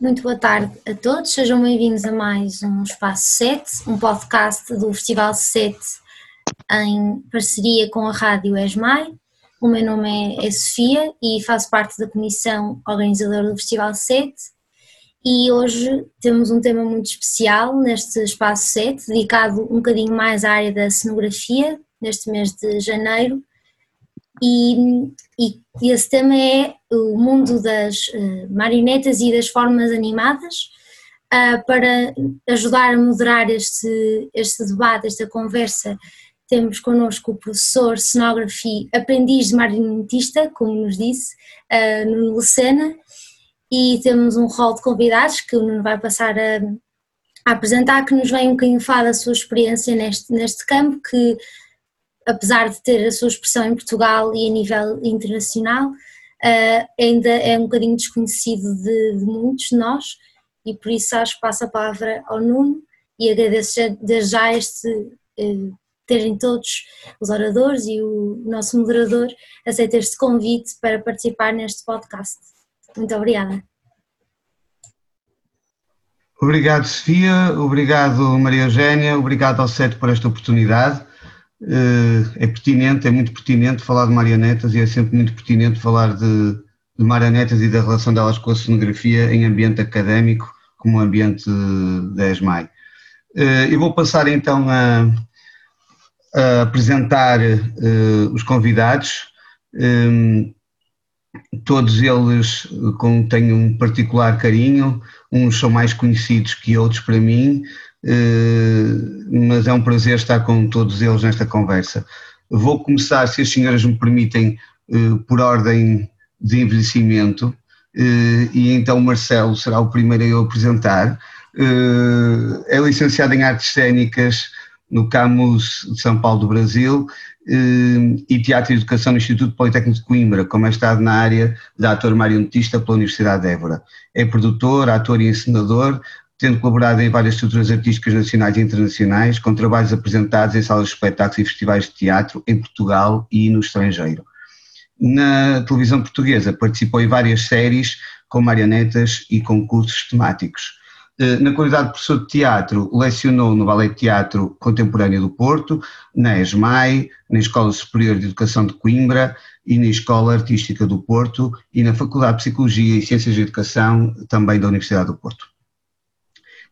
Muito boa tarde a todos, sejam bem-vindos a mais um Espaço 7, um podcast do Festival 7 em parceria com a Rádio ESMAI. O meu nome é Sofia e faço parte da comissão organizadora do Festival 7 e hoje temos um tema muito especial neste Espaço 7, dedicado um bocadinho mais à área da cenografia, neste mês de janeiro, e, e, esse tema é o mundo das uh, marionetas e das formas animadas. Uh, para ajudar a moderar este, este debate, esta conversa, temos connosco o professor cenografia, aprendiz de marionetista, como nos disse, uh, Nuno Lucena, e temos um rol de convidados que o Nuno vai passar a, a apresentar, que nos vem um bocadinho falar da sua experiência neste, neste campo, que apesar de ter a sua expressão em Portugal e a nível internacional, ainda é um bocadinho desconhecido de, de, muitos de nós e por isso acho que passo a palavra ao Nuno e agradeço desde já este uh, terem todos os oradores e o nosso moderador aceito este convite para participar neste podcast. Muito obrigada. Obrigado, Sofia. Obrigado, Maria Eugénia. Obrigado ao SET por esta oportunidade. Eh, é pertinente, é muito pertinente falar de marionetas e é sempre muito pertinente falar de, de marionetas e da relação delas com a cenografia em ambiente académico, como ambiente da ESMAI. Eh, eu vou passar então a, a apresentar eh, os convidados, todos eles com, têm um particular carinho, uns são mais conhecidos que outros para mim, mas é um prazer estar com todos eles nesta conversa. Vou começar, se as senhoras me permitem, eh, por ordem de envelhecimento, eh, e então Marcelo será o primeiro a eu apresentar. É licenciado em Artes Cênicas no Camus de São Paulo do Brasil e Teatro e Educação no Instituto Politécnico de Coimbra, com mestrado na área de ator marionetista pela Universidade de Évora. É produtor, ator e encenador, tendo colaborado em várias estruturas artísticas nacionais e internacionais, com trabalhos apresentados em salas de espetáculos e festivais de teatro em Portugal e no estrangeiro. Na televisão portuguesa participou em várias séries com marionetas e concursos temáticos. Eh, na qualidade de professor de teatro, lecionou no Ballet Teatro Contemporâneo do Porto, na ESMAI, na Escola Superior de Educação de Coimbra e na Escola Artística do Porto e na Faculdade de Psicologia e Ciências de Educação, também da Universidade do Porto.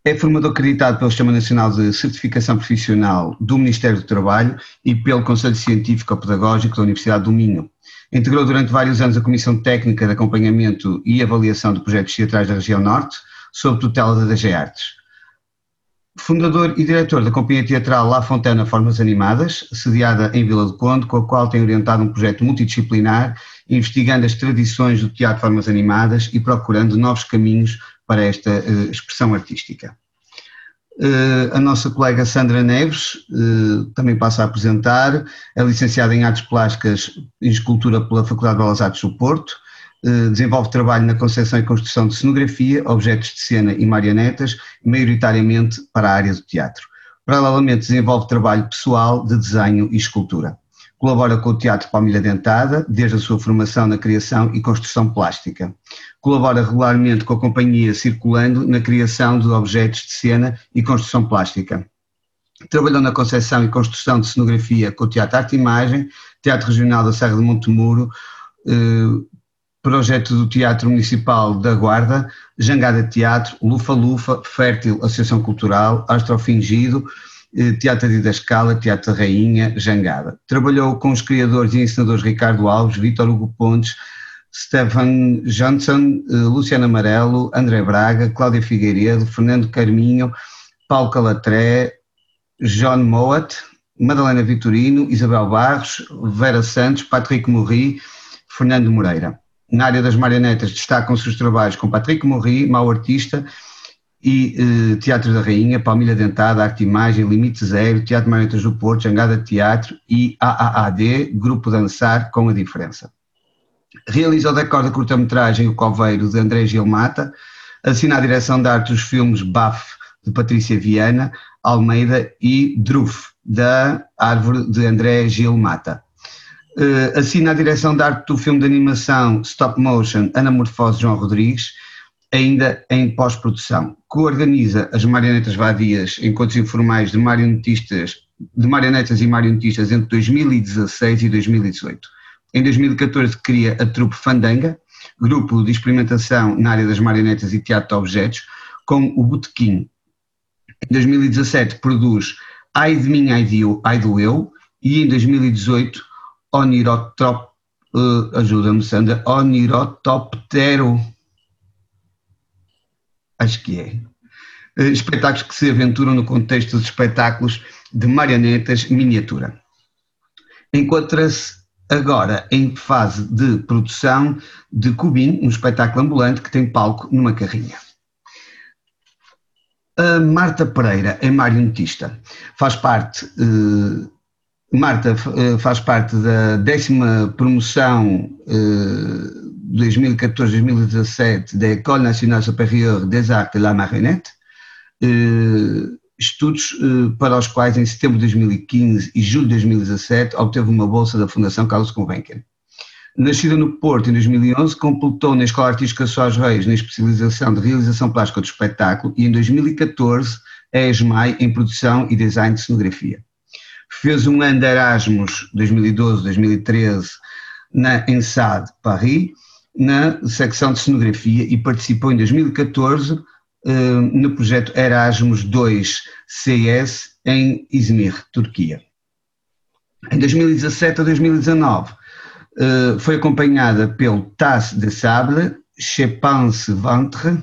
É formador acreditado pelo Sistema Nacional de Certificação Profissional do Ministério do Trabalho e pelo Conselho Científico Pedagógico da Universidade do Minho. Integrou durante vários anos a Comissão Técnica de Acompanhamento e Avaliação de Projetos Teatrais da Região Norte, sob tutela da DG Artes. Fundador e diretor da Companhia Teatral La Fontana Formas Animadas, sediada em Vila do Conde, com a qual tem orientado um projeto multidisciplinar, investigando as tradições do teatro Formas Animadas e procurando novos caminhos para esta uh, expressão artística. Uh, a nossa colega Sandra Neves uh, também passa a apresentar, é licenciada em Artes Plásticas e Escultura pela Faculdade de Belas Artes do Porto, desenvolve trabalho na concepção e construção de cenografia, objetos de cena e marionetas, maioritariamente para a área do teatro. Paralelamente desenvolve trabalho pessoal de desenho e escultura. Colabora com o Teatro Palmilha Dentada, desde a sua formação na criação e construção plástica. Colabora regularmente com a companhia Circulando na criação de objetos de cena e construção plástica. Trabalhou na concepção e construção de cenografia com o Teatro Arte e Imagem, Teatro Regional da Serra de Montemuro, eh, projeto do Teatro Municipal da Guarda, Jangada Teatro, Lufa Lufa, Fértil Associação Cultural, Astrofingido, eh, Teatro de Escala, Teatro Rainha, Jangada. Trabalhou com os criadores e ensinadores Ricardo Alves, Vítor Hugo Pontes, Stefan Johnson, eh, Luciano Amarelo, André Braga, Cláudia Figueiredo, Fernando Carminho, Paulo Calatré, John Moat, Madalena Vitorino, Isabel Barros, Vera Santos, Patrick Morri, Fernando Moreira. Na área das marionetas destacam-se os trabalhos com Patrick Morri, Mau Artista, e eh, Teatro da Rainha, Palmilha Dentada, Arte Imagem, Limite Zero, Teatro Marionetas do Porto, Jangada Teatro e AAAD, Grupo Dançar com a Diferença. Realiza o decor da curta-metragem O Coveiro, de André Gilmata, assina a direção de arte dos filmes BAF, de Patrícia Viana, Almeida e Druf, da Árvore de André Gilmata. Uh, assina a direção de arte do filme de animação Stop Motion Anamorfose João Rodrigues, ainda em pós-produção. Coorganiza as marionetas vadias, encontros informais de marionetistas, de marionetas e marionetistas entre 2016 e 2018. Em 2014 cria a trupe Fandanga, grupo de experimentação na área das marionetas e teatro de objetos, com o Botequim. Em 2017 produz Ai de mim, ai, de eu, ai do eu, e em 2018 Onirotrop, uh, ajuda-me Sandra, Onirotoptero, acho que é, uh, espetáculos que se aventuram no contexto de espetáculos de marionetas miniatura. Encontra-se agora em fase de produção de Cubim, um espetáculo ambulante que tem palco numa carrinha. A Marta Pereira é marionetista, faz parte, uh, Marta uh, faz parte da décima promoção 2014-2017 da École Nationale Supérieure des Arts de la Marionnette, uh, estudos uh, para os quais em setembro de 2015 e julho de 2017 obteve uma bolsa da Fundação Carlos Gulbenkian. Nascida no Porto em 2011, completou na Escola Artística Soares Reis na especialização de realização plástica do espetáculo e em 2014 é ESMAI em produção e design de cenografia. Fez um ano de Erasmus 2012-2013 na ENSAD Paris, na secção de cenografia e participou em 2014 eh, no projeto Erasmus 2 CS em Izmir, Turquia. Em 2017 a 2019 eh, foi acompanhada pelo TAS de Sable, Je pense ventre,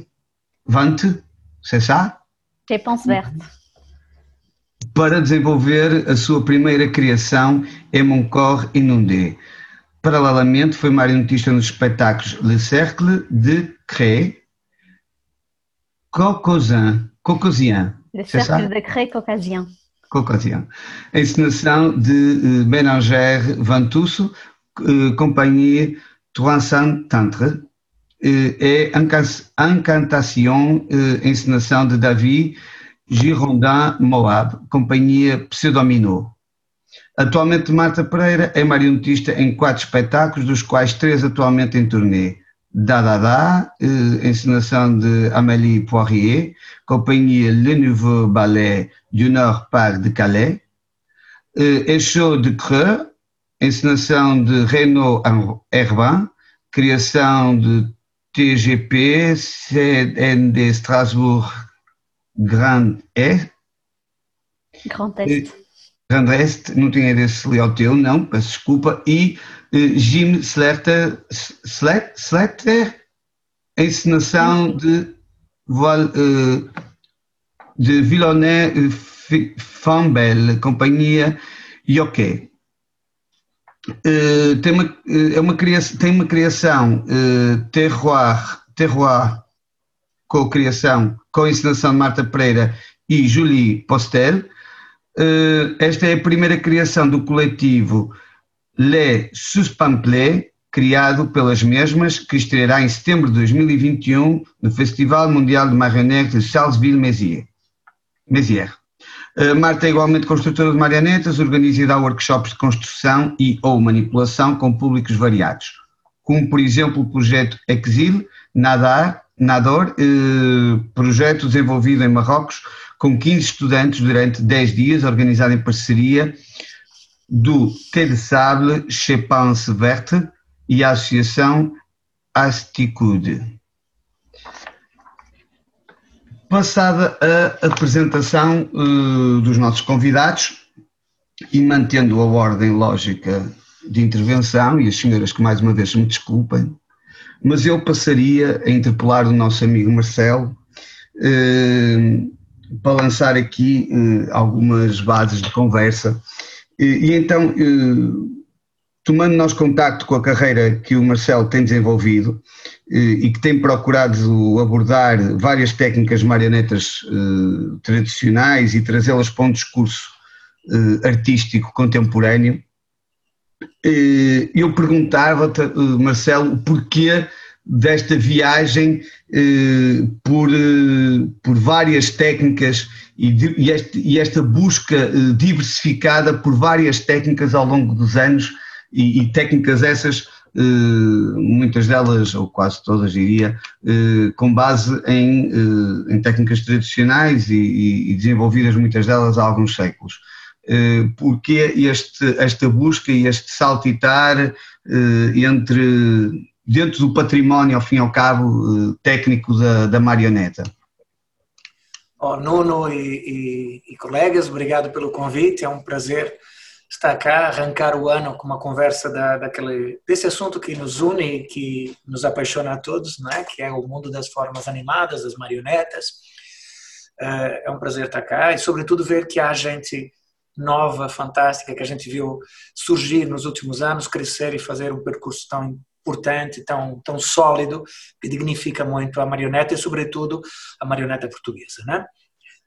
vente, c'est ça? Je pense verte. Para desenvolver a sua primeira criação em Mon Corps Inondé. Paralelamente foi marionetista nos espetáculos Le Cercle de Cré, Cocozin, Cocozien. Le cercle de Cré Caucasien. Caucasien. Encenação de Bénanger Vantusso, companhia Troinsan Tantre, e Encantação, encenação de David Girondin Moab, companhia Pseudomino. Atualmente Marta Pereira é marionetista em quatro espetáculos, dos quais três atualmente em turnê. Dadada, eh, encenação de Amélie Poirier, companhia Le Nouveau Ballet du Nord Parc de Calais, eh, de Creux, encenação de Renaud Herbin, criação de TGP, CND Strasbourg Grand Est. Grand Est. Grand Est, não tinha desse ao teu, não, peço desculpa, e Jim Slater, Slater encenação de, de Villonnet Fambel, companhia Yoke. Uh, tem uma, é uma criação, tem uma criação uh, terroir, terroir com criação, com a encenação de Marta Pereira e Julie Postel. Uh, esta é a primeira criação do coletivo Le Suspamplé, criado pelas mesmas, que estreará em setembro de 2021 no Festival Mundial de Marionnettes de Charlesville-Mézières. Uh, Marta é igualmente construtora de marionetas, organiza e dá workshops de construção e ou manipulação com públicos variados, como por exemplo o projeto Exil, Nadar, Nador, uh, projeto desenvolvido em Marrocos com 15 estudantes durante 10 dias, organizado em parceria do T de Sable, Chepance Verte e a Associação Asticude. Passada a apresentação uh, dos nossos convidados e mantendo a ordem lógica de intervenção, e as senhoras que mais uma vez me desculpem, mas eu passaria a interpelar o nosso amigo Marcelo uh, para lançar aqui uh, algumas bases de conversa. E, e então, eh, tomando nós contacto com a carreira que o Marcelo tem desenvolvido eh, e que tem procurado abordar várias técnicas marionetas eh, tradicionais e trazê-las para um discurso artístico contemporâneo, eu perguntava-te, Marcelo, o porquê desta viagem eh, por, eh, por várias técnicas e, e, este, e esta busca eh, diversificada por várias técnicas ao longo dos anos e, e técnicas essas, muitas delas, ou quase todas diria, com base em, em técnicas tradicionais e, e desenvolvidas muitas delas há alguns séculos. Porque este, esta busca e este saltitar entre dentro do património, ao fim e ao cabo, técnico da, da marioneta? Oh, Nuno e, e, e, colegas, obrigado pelo convite. É um prazer estar cá, arrancar o ano com uma conversa da, daquele, desse assunto que nos une e que nos apaixona a todos, né? que é o mundo das formas animadas, das marionetas. É um prazer estar cá e, sobretudo, ver que há gente nova, fantástica, que a gente viu surgir nos últimos anos, crescer e fazer um percurso tão importante, tão, tão sólido, que dignifica muito a marioneta e, sobretudo, a marioneta portuguesa. Né?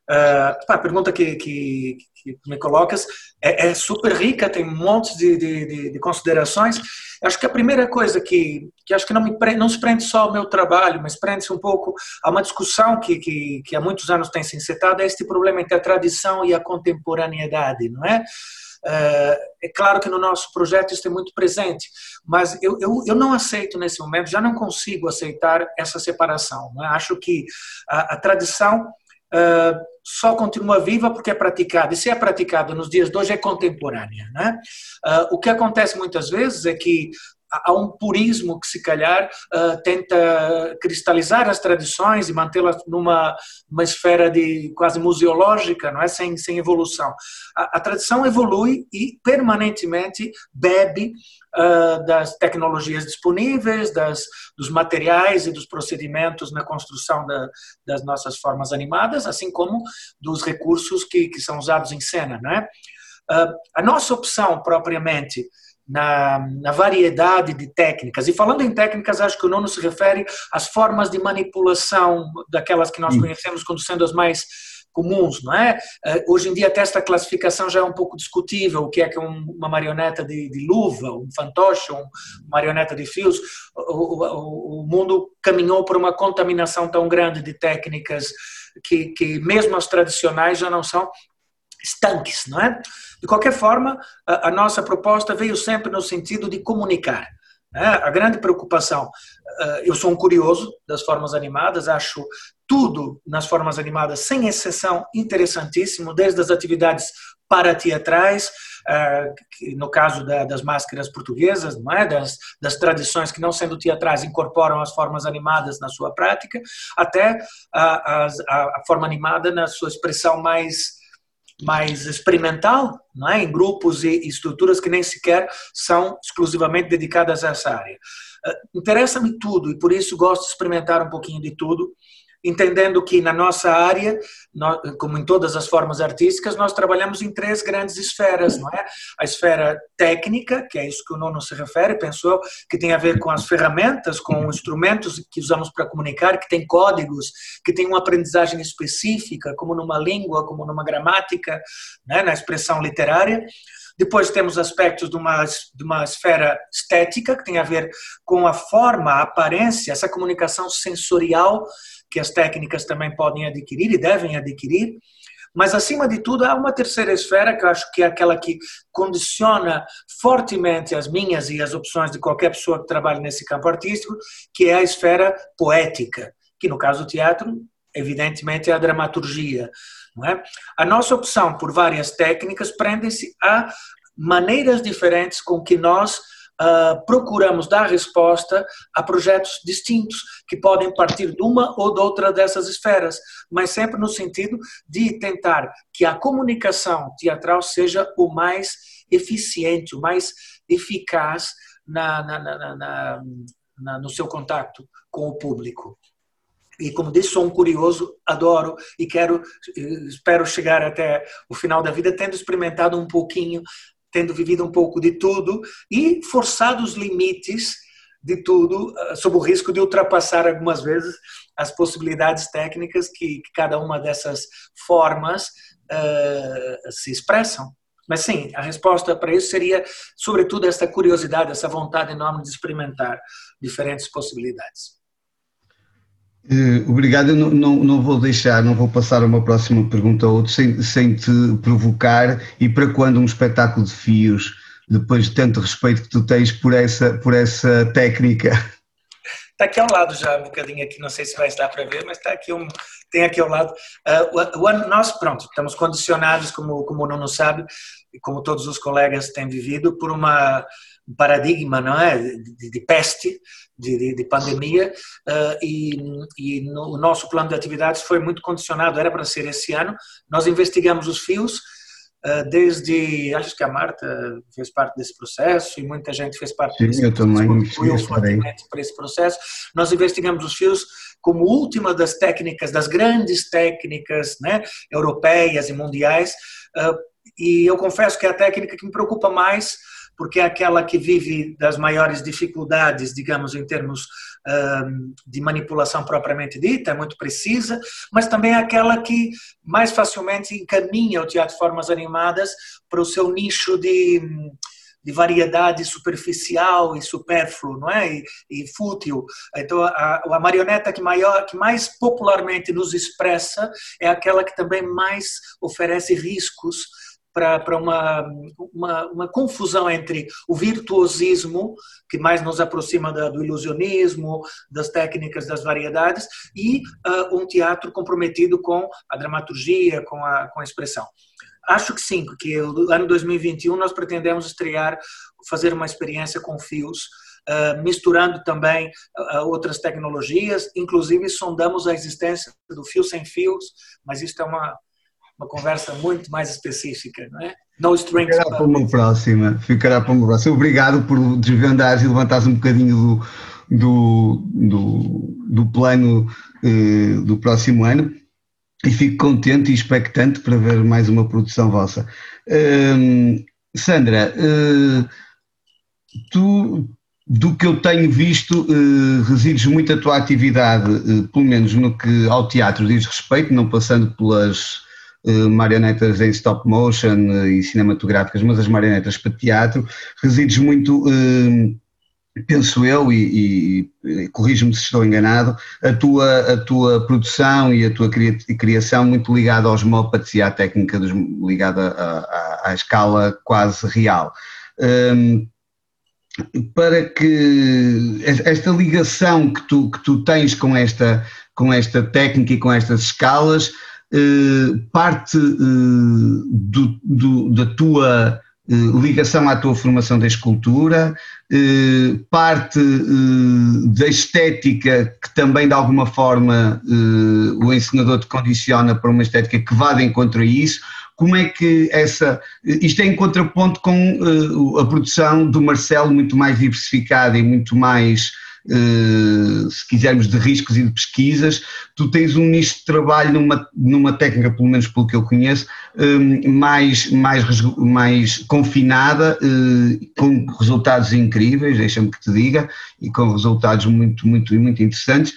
Uh, a pergunta que, que, que me colocas é, é, super rica, tem um monte de, de, de, considerações. Acho que a primeira coisa que, que acho que não, me prende, não se prende só ao meu trabalho, mas prende-se um pouco a uma discussão que, que, que há muitos anos tem se encetado, é este problema entre a tradição e a contemporaneidade, não é? Eh, é claro que no nosso projeto isso é muito presente, mas eu, eu, eu não aceito nesse momento, já não consigo aceitar essa separação. Né? Acho que a, a tradição uh, só continua viva porque é praticada, e se é praticada nos dias de hoje é contemporânea. Né? Uh, o que acontece muitas vezes é que há um purismo que se calhar uh, tenta cristalizar as tradições e mantê-las numa uma esfera de quase museológica, não é sem sem evolução. A, a tradição evolui e permanentemente bebe uh, das tecnologias disponíveis, das dos materiais e dos procedimentos na construção da, das nossas formas animadas, assim como dos recursos que, que são usados em cena, não é? Uh, a nossa opção propriamente na, na, variedade de técnicas. E falando em técnicas, acho que o nono se refere às formas de manipulação daquelas que nós conhecemos como sendo as mais comuns, não é? Eh, hoje em dia até esta classificação já é um pouco discutível, o que é que é uma marioneta de, de luva, um fantoche, uma marioneta de fios. O, o, o, mundo caminhou por uma contaminação tão grande de técnicas que, que mesmo as tradicionais já não são estanques, não é? De qualquer forma, a, nossa proposta veio sempre no sentido de comunicar. Né? A grande preocupação, uh, eu sou um curioso das formas animadas, acho tudo nas formas animadas, sem exceção, interessantíssimo, desde as atividades parateatrais, uh, no caso da, das máscaras portuguesas, não é? das, das tradições que, não sendo teatrais, incorporam as formas animadas na sua prática, até a, a, a forma animada na sua expressão mais mais experimental, não é? em grupos e estruturas que nem sequer são exclusivamente dedicadas a essa área. Uh, Interessa-me tudo e por isso gosto de experimentar um pouquinho de tudo entendendo que na nossa área, como em todas as formas artísticas, nós trabalhamos em três grandes esferas, não é? A esfera técnica, que é isso que o Nono se refere, pensou que tem a ver com as ferramentas, com os instrumentos que usamos para comunicar, que tem códigos, que tem uma aprendizagem específica, como numa língua, como numa gramática, né? na expressão literária. Depois temos aspectos de uma, de uma esfera estética, que tem a ver com a forma, a aparência, essa comunicação sensorial que as técnicas também podem adquirir e devem adquirir. Mas, acima de tudo, há uma terceira esfera que eu acho que é aquela que condiciona fortemente as minhas e as opções de qualquer pessoa que trabalhe nesse campo artístico, que é a esfera poética, que no caso do teatro, evidentemente, é a dramaturgia. Não é? A nossa opção por várias técnicas prende-se a maneiras diferentes com que nós uh, procuramos dar resposta a projetos distintos, que podem partir de uma ou de outra dessas esferas, mas sempre no sentido de tentar que a comunicação teatral seja o mais eficiente, o mais eficaz na, na, na, no seu contato com o público. E como disse, sou um curioso, adoro e quero, espero chegar até o final da vida tendo experimentado um pouquinho tendo vivido um pouco de tudo e forçado os limites de tudo, ah, sob o risco de ultrapassar algumas vezes as possibilidades técnicas que, que cada uma dessas formas uh, se expressam. Mas sim, a resposta para isso seria, sobretudo, essa curiosidade, essa vontade enorme de experimentar diferentes possibilidades. Eh, obrigado, eu não, não, não, vou deixar, não vou passar uma próxima pergunta a outro sem, sem te provocar. E para quando um espetáculo de fios depois de tanto respeito que tu tens por essa, por essa técnica. Está aqui ao lado já, um bocadinho aqui, não sei se vai estar para ver, mas está aqui um, tem aqui ao lado. Uh, o, ano, nós, pronto, estamos condicionados, como, como o Nuno sabe, e como todos os colegas têm vivido, por uma um paradigma, não é, de, de peste, de, de, de pandemia, uh, e, e no, o nosso plano de atividades foi muito condicionado, era para ser esse ano. Nós investigamos os fios, ah, desde, acho que a Marta fez parte desse processo e muita gente fez parte Sim, desse eu também processo, para esse processo. Nós investigamos os fios como última das técnicas, das grandes técnicas né, europeias e mundiais, uh, e eu confesso que é a técnica que me preocupa mais porque é aquela que vive das maiores dificuldades, digamos, em termos de manipulação propriamente dita, é muito precisa, mas também é aquela que mais facilmente encaminha o teatro de formas animadas para o seu nicho de, de variedade superficial e supérfluo, não é? E, e fútil. Então, a, a, marioneta que, maior, que mais popularmente nos expressa é aquela que também mais oferece riscos para uma, uma, uma, confusão entre o virtuosismo, que mais nos aproxima da, do ilusionismo, das técnicas das variedades, e uh, um teatro comprometido com a dramaturgia, com a, com a expressão. Acho que sim, porque no ano 2021 nós pretendemos estrear, fazer uma experiência com fios, Uh, misturando também uh, outras tecnologias, inclusive sondamos a existência do fio sem fios, mas isso é uma, uma conversa muito mais específica, não é? No strings. Ficará para uma próxima, ficará para uma próxima. Obrigado por desvendares e levantares um bocadinho do, do, do, do plano eh, do próximo ano e fico contente e expectante para ver mais uma produção vossa. Uh, Sandra, uh, tu, do que eu tenho visto, uh, resides muito a tua atividade, uh, pelo menos no que ao teatro diz respeito, não passando pelas eh, marionetas em stop motion eh, e cinematográficas, mas as marionetas para teatro, resides muito, eh, penso eu, e, e corrijo-me se estou enganado, a tua, a tua produção e a tua criação muito ligada aos mopeds e à técnica dos, ligada à, à, escala quase real. Um, para que esta ligação que tu, que tu tens com esta, com esta técnica e com estas escalas eh, parte eh, do, do, da tua eh, ligação à tua formação da escultura, parte da estética que também de alguma forma o ensinador te condiciona para uma estética que vá de encontro a isso, como é que essa. Isto é em contraponto com a produção do Marcelo, muito mais diversificada e muito mais eh, se quisermos, de riscos e de pesquisas, tu tens um nicho de trabalho numa, numa técnica, pelo menos pelo que eu conheço, eh, mais, mais, mais confinada, eh, com resultados incríveis, deixa-me que te diga, e com resultados muito, muito, muito interessantes.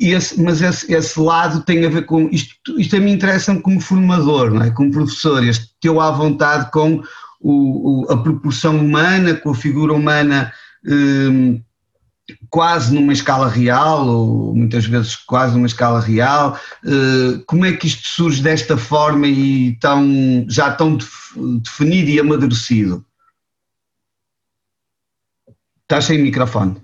Esse, mas esse, esse, lado tem a ver com isto, isto a mim interessa como formador, não é? como professor, este teu à vontade com o, o, a proporção humana, com a figura humana quase numa escala real, ou muitas vezes quase numa escala real. Eh, como é que isto surge desta forma e tão, já tão definido e amadurecido? Estás sem microfone.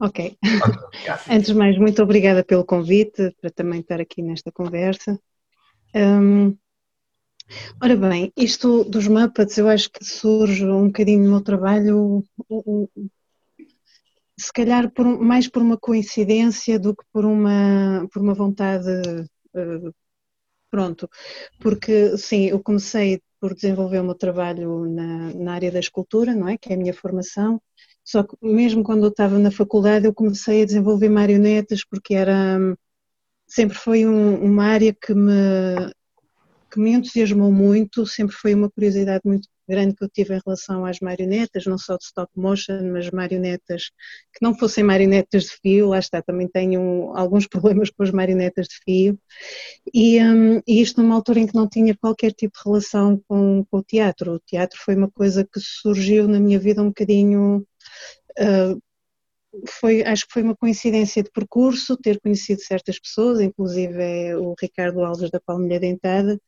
Ok. Antes de mais, muito obrigada pelo convite para também estar aqui nesta conversa. Um, Ora bem, isto dos Muppets eu acho que surge um bocadinho no meu trabalho, se calhar por, mais por uma coincidência do que por uma, por uma vontade, uh, pronto, porque sim, eu comecei por desenvolver o meu trabalho na, na área da escultura, não é, que é a minha formação, só que mesmo quando eu estava na faculdade eu comecei a desenvolver marionetas porque era sempre foi um, uma área que me que me entusiasmou muito, sempre foi uma curiosidade muito grande que eu tive em relação às marionetas, não só de stop motion, mas marionetas que não fossem marionetas de fio, lá está, também tenho alguns problemas com as marionetas de fio, e, um, e isto numa altura em que não tinha qualquer tipo de relação com, com o teatro. O teatro foi uma coisa que surgiu na minha vida um bocadinho uh, foi, acho que foi uma coincidência de percurso ter conhecido certas pessoas, inclusive é o Ricardo Alves da Palmilha Dentada,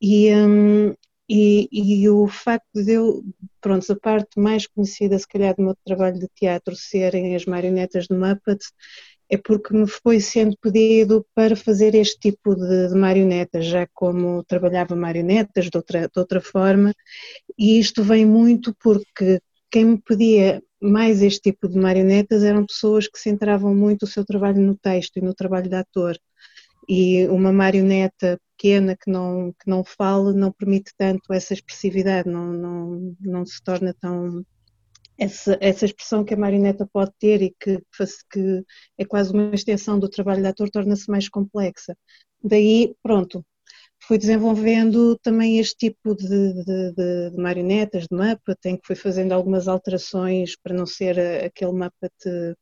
E, um, e, e, o facto de eu, pronto, a parte mais conhecida, se calhar, do meu trabalho de teatro serem as marionetas do Muppets, é porque me foi sendo pedido para fazer este tipo de, de marionetas, já como trabalhava marionetas de outra, de outra forma, e isto vem muito porque quem me pedia mais este tipo de marionetas eram pessoas que centravam muito o seu trabalho no texto e no trabalho de ator. E uma marioneta pequena que não, que não fala não permite tanto essa expressividade, não, não, não se torna tão essa, essa expressão que a marioneta pode ter e que, que é quase uma extensão do trabalho de ator torna-se mais complexa. Daí, pronto, fui desenvolvendo também este tipo de, de, de, de marionetas, de mapa, tem que fui fazendo algumas alterações para não ser aquele mapa de,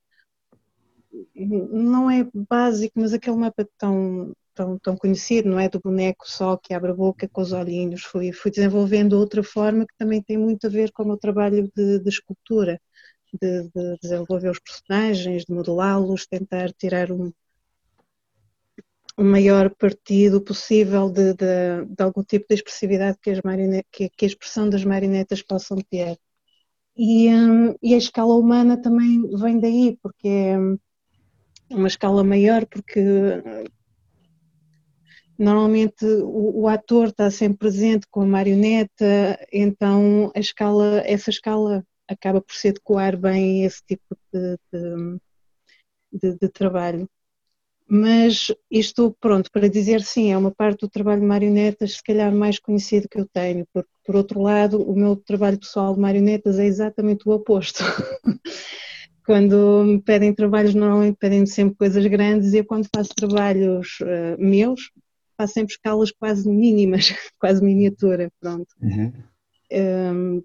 não é básico, mas aquele mapa tão tão, tão conhecido, não é? Do boneco só que abre a boca com os olhinhos. Fui, fui desenvolvendo outra forma que também tem muito a ver com o meu trabalho de, de escultura, de, de, desenvolver os personagens, de modelá-los, tentar tirar um, o maior partido possível de, de, de, algum tipo de expressividade que, que, que a expressão das marionetas possam ter. E, um, e, a escala humana também vem daí, porque é uma escala maior, porque Normalmente o, o, ator está sempre presente com a marioneta, então a escala, essa escala acaba por se adequar bem a esse tipo de, de, de trabalho. Mas isto, pronto, para dizer sim, é uma parte do trabalho de marionetas se calhar mais conhecido que eu tenho, porque por outro lado o meu trabalho pessoal de marionetas é exatamente o oposto. quando me pedem trabalhos, normalmente pedem sempre coisas grandes e eu quando faço trabalhos uh, meus, faço sempre escalas quase mínimas, quase miniatura, pronto. Uhum. Um,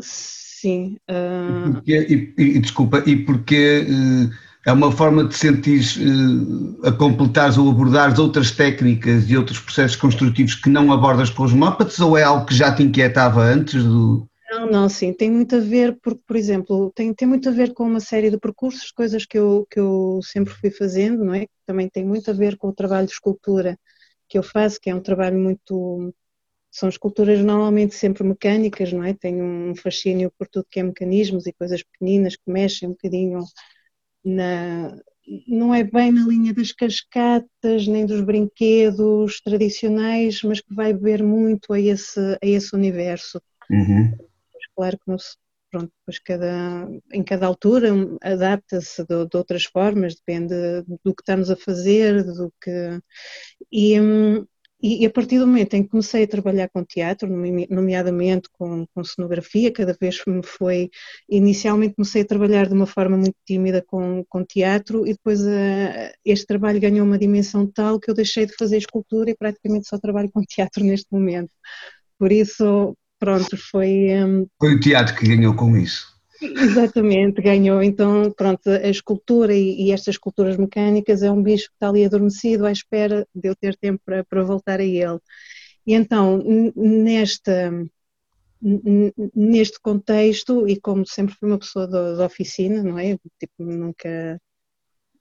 sim. Uh... E, e, e, desculpa, e porque uh, é uma forma de sentir uh, a completares ou abordares outras técnicas e outros processos construtivos que não abordas com os Muppets ou é algo que já te inquietava antes do, não, não, sim, tem muito a ver, porque, por exemplo, tem, tem muito a ver com uma série de percursos, coisas que eu, que eu sempre fui fazendo, não é? Também tem muito a ver com o trabalho de escultura que eu faço, que é um trabalho muito. São esculturas normalmente sempre mecânicas, não é? Tenho um fascínio por tudo que é mecanismos e coisas pequeninas que mexem um bocadinho na. Não é bem na linha das cascatas, nem dos brinquedos tradicionais, mas que vai beber muito a esse, a esse universo. Uhum claro que não se, pronto, depois cada, em cada altura adapta-se de, de, outras formas, depende do que estamos a fazer, do que e, e, a partir do momento em que comecei a trabalhar com teatro, nomeadamente com, com cenografia, cada vez me foi, inicialmente comecei a trabalhar de uma forma muito tímida com, com teatro e depois eh, este trabalho ganhou uma dimensão tal que eu deixei de fazer escultura e praticamente só trabalho com teatro neste momento. Por isso, pronto, foi. Um, foi o teatro que ganhou com isso. Exatamente, ganhou. Então, pronto, a escultura e, e, estas esculturas mecânicas é um bicho que está ali adormecido à espera de eu ter tempo para, para voltar a ele. E então, nesta, neste contexto, e como sempre fui uma pessoa da, oficina, não é? Tipo, nunca,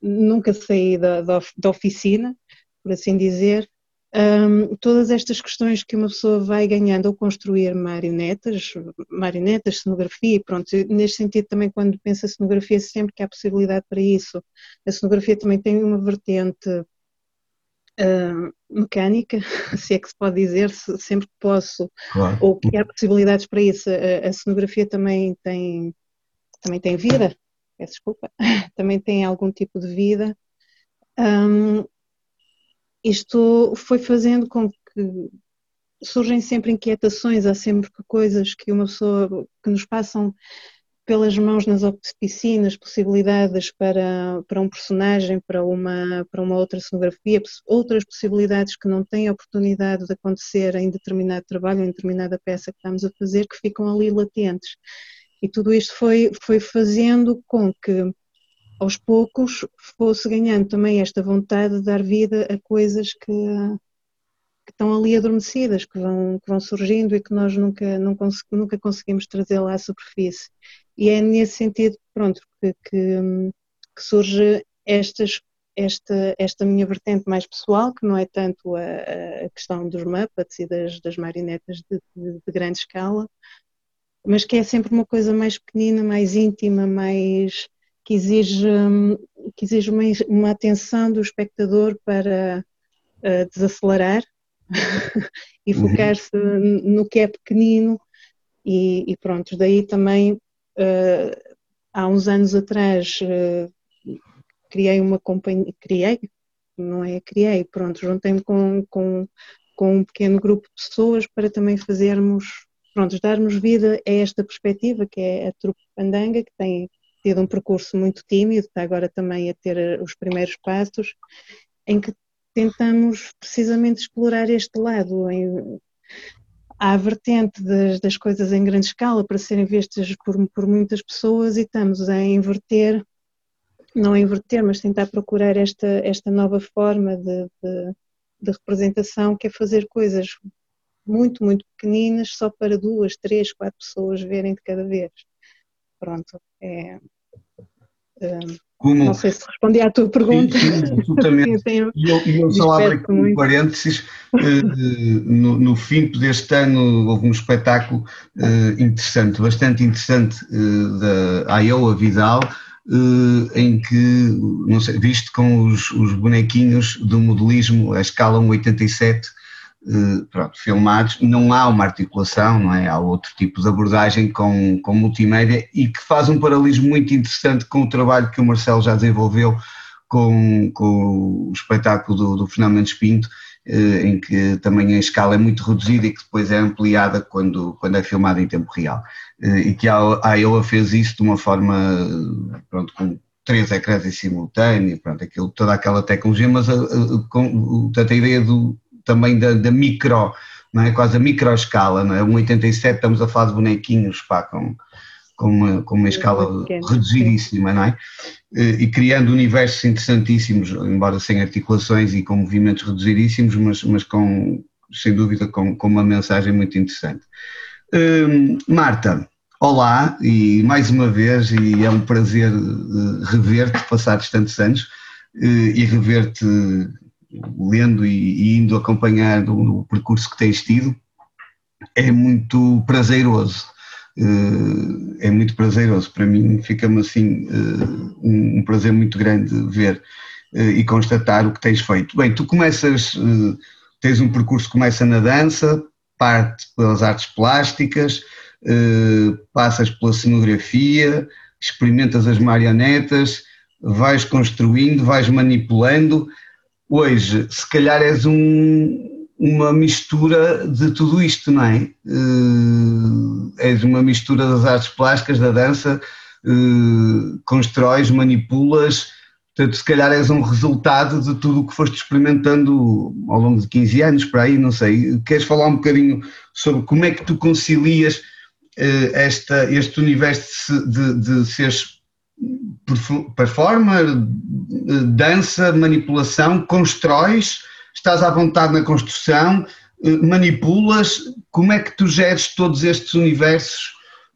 nunca saí da, da oficina, por assim dizer, um, todas estas questões que uma pessoa vai ganhando ao construir marionetas, marionetas, cenografia, pronto, neste sentido também quando pensa cenografia sempre que há possibilidade para isso. A cenografia também tem uma vertente uh, mecânica, se é que se pode dizer, se, sempre que posso, claro. ou que há possibilidades para isso. A, a cenografia também tem, também tem vida, peço desculpa, também tem algum tipo de vida. Um, isto foi fazendo com que surgem sempre inquietações, há sempre coisas que uma pessoa que nos passam pelas mãos nas oficinas, possibilidades para, para um personagem, para uma, para uma outra cenografia, outras possibilidades que não têm oportunidade de acontecer em determinado trabalho, em determinada peça que estamos a fazer, que ficam ali latentes. E tudo isto foi, foi fazendo com que aos poucos fosse ganhando também esta vontade de dar vida a coisas que, que estão ali adormecidas, que vão, que vão surgindo e que nós nunca, não cons nunca conseguimos trazer lá à superfície. E é nesse sentido, pronto, que, que, que surge estas, esta, esta minha vertente mais pessoal, que não é tanto a, a questão dos Muppets e das, das marionetas de, de, de, grande escala, mas que é sempre uma coisa mais pequenina, mais íntima, mais que exige, que exige uma, uma atenção do espectador para uh, desacelerar e uhum. focar-se no que é pequenino e, e pronto, daí também uh, há uns anos atrás uh, criei uma companhia, criei, não é criei, pronto, juntei-me com, com, com um pequeno grupo de pessoas para também fazermos, pronto, darmos vida a esta perspectiva que é a trupe Pandanga, que tem tido um percurso muito tímido, está agora também a ter eh, os primeiros passos, em que tentamos precisamente explorar este lado, em, a vertente das, das, coisas em grande escala para serem vistas por, por muitas pessoas e estamos a inverter não inverter, mas tentar procurar esta, esta nova forma de, de, de, representação, que é fazer coisas muito, muito pequeninas, só para duas, três, quatro pessoas verem de cada vez. Pronto, é, como, não sei se respondi à tua pergunta. Sim, sim, absolutamente. e eu, eu só abro aqui um parênteses. Eh, no, no fim deste ano houve um espetáculo uh, interessante, bastante interessante, uh, da Iowa Vidal, eh, em que, não sei, visto com os, os bonequinhos do modelismo, a escala 1,87, eh, pronto, filmados, não há uma articulação, não é? Há outro tipo de abordagem com, com multimédia e que faz um paralelismo muito interessante com o trabalho que o Marcelo já desenvolveu com, com o espetáculo do, do Fernando Mendes Pinto, eh, em que também a escala é muito reduzida e que depois é ampliada quando, quando é filmada em tempo real. Eh, e que a Iowa fez isso de uma forma, pronto, com três ecrãs em simultâneo, pronto, aquilo, toda aquela tecnologia, mas a, a, com, a ideia do, também da, da, micro, não é? quase a micro escala, não é? Um 87 estamos a falar de bonequinhos, pá, com, com uma, com uma escala reduzidíssima, não é? Eh, e criando universos interessantíssimos, embora sem articulações e com movimentos reduzidíssimos, mas, mas com, sem dúvida, com, com uma mensagem muito interessante. Hum, Marta, olá e mais uma vez, e é um prazer uh, rever-te, passados tantos anos, uh, e rever-te lendo e, e, indo acompanhando o percurso que tens tido, é muito prazeroso. Uh, é muito prazeroso. Para mim, fica-me assim uh, um, prazer muito grande ver uh, e constatar o que tens feito. Bem, tu começas, tens um percurso que começa na dança, parte pelas artes plásticas, passas pela cenografia, experimentas as marionetas, vais construindo, vais manipulando. Hoje, se calhar és um, uma mistura de tudo isto, não é? Uh, és uma mistura das artes plásticas, da dança, uh, constróis, manipulas, portanto, se calhar és um resultado de tudo o que foste experimentando ao longo de 15 anos, para aí, não sei. Queres falar um bocadinho sobre como é que tu concilias uh, esta, este universo de, de seres performer, dança, manipulação, constróis estás à vontade na construção, eh, manipulas, como é que tu geres todos estes universos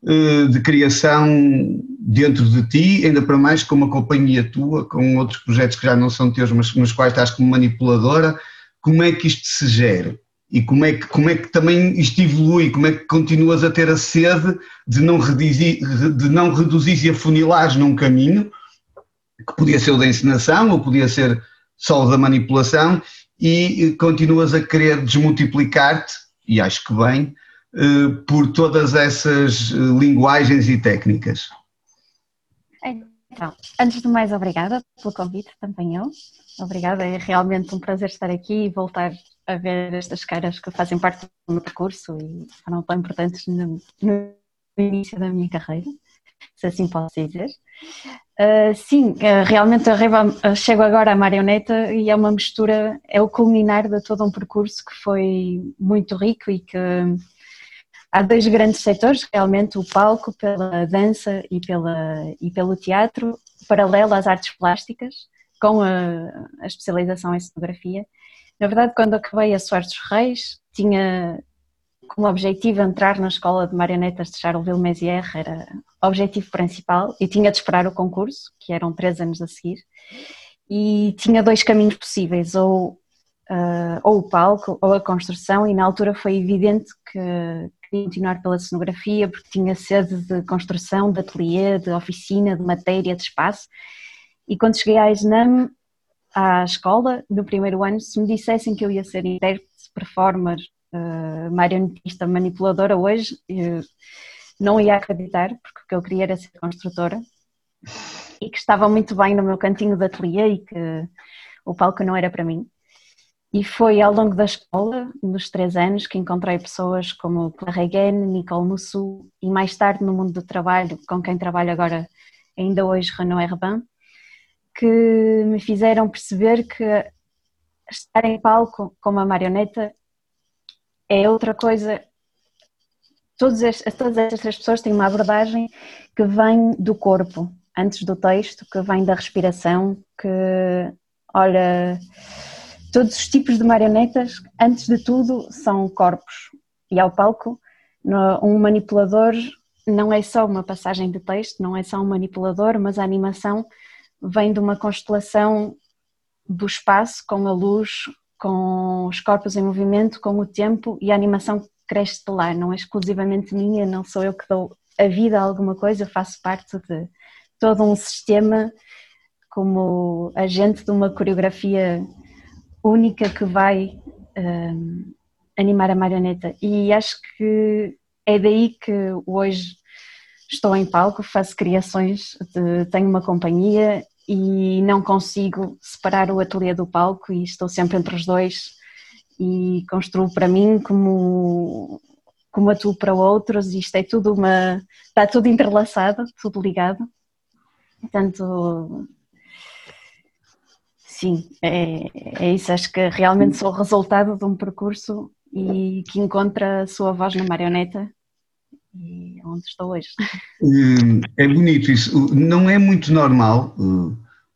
eh, de criação dentro de ti, ainda para mais com uma companhia tua, com outros projetos que já não são teus, mas nos quais estás como manipuladora, como é que isto se gera? E como é, que, como é que também isto evolui? Como é que continuas a ter a sede de não, reduzir, de não reduzir e afunilares num caminho, que podia ser o da encenação ou podia ser só o da manipulação, e continuas a querer desmultiplicar-te, e acho que bem, eh, por todas essas eh, linguagens e técnicas. Então, antes de mais, obrigada pelo convite, também eu. Obrigada, é realmente um prazer estar aqui e voltar a ver estas caras que fazem parte do meu percurso e foram tão importantes no, no início da minha carreira, se assim posso dizer. Uh, sim, uh, realmente a chego agora à marioneta e é uma mistura, é o culminar de todo um percurso que foi muito rico e que há dois grandes setores, realmente o palco pela dança e, pela, e pelo teatro, paralelo às artes plásticas, com a, a especialização em cenografia. Na verdade, quando acabei a Soares dos Reis, tinha como objetivo entrar na escola de marionetas de Charleville Mézières, era o objetivo principal, e tinha de esperar o concurso, que eram três anos a seguir. e tinha dois caminhos possíveis, ou, uh, ou o palco ou a construção, e na altura foi evidente que queria continuar pela cenografia porque tinha sede de construção, de ateliê, de oficina, de matéria, de espaço. E quando cheguei à Exnam, à escola, no primeiro ano, se me dissessem que eu ia ser intérprete, performer, uh, marionetista, manipuladora hoje, não ia acreditar, porque o que eu queria era ser construtora e que estava muito bem no meu cantinho de ateliê e que o palco não era para mim. E foi ao longo da escola, nos três anos, que encontrei pessoas como Claire Hagen, Nicole Mussou e mais tarde no mundo do trabalho, com quem trabalho agora ainda hoje, Renaud Herbin, que me fizeram perceber que estar em palco com uma marioneta é outra coisa. Todas, estas, todas estas pessoas têm uma abordagem que vem do corpo, antes do texto, que vem da respiração, que olha todos os tipos de marionetas, antes de tudo, são corpos. E ao palco, um manipulador não é só uma passagem de texto, não é só um manipulador, mas a animação vem de uma constelação do espaço com a luz, com os corpos em movimento, com o tempo e a animação cresce de lá, não é exclusivamente minha, não sou eu que dou a vida a alguma coisa, faço parte de todo um sistema como agente de uma coreografia única que vai um, animar a marioneta. E acho que é daí que hoje estou em palco, faço criações, de, tenho uma companhia e não consigo separar o ateliê do palco e estou sempre entre os dois. E construo para mim como como atuo para outros. E isto é tudo uma está tudo entrelaçado, tudo ligado. Portanto sim, é, é isso, acho que realmente sou o resultado de um percurso e que encontra a sua voz na marioneta e é onde estou hoje. Hum, é bonito isso. Não é muito normal.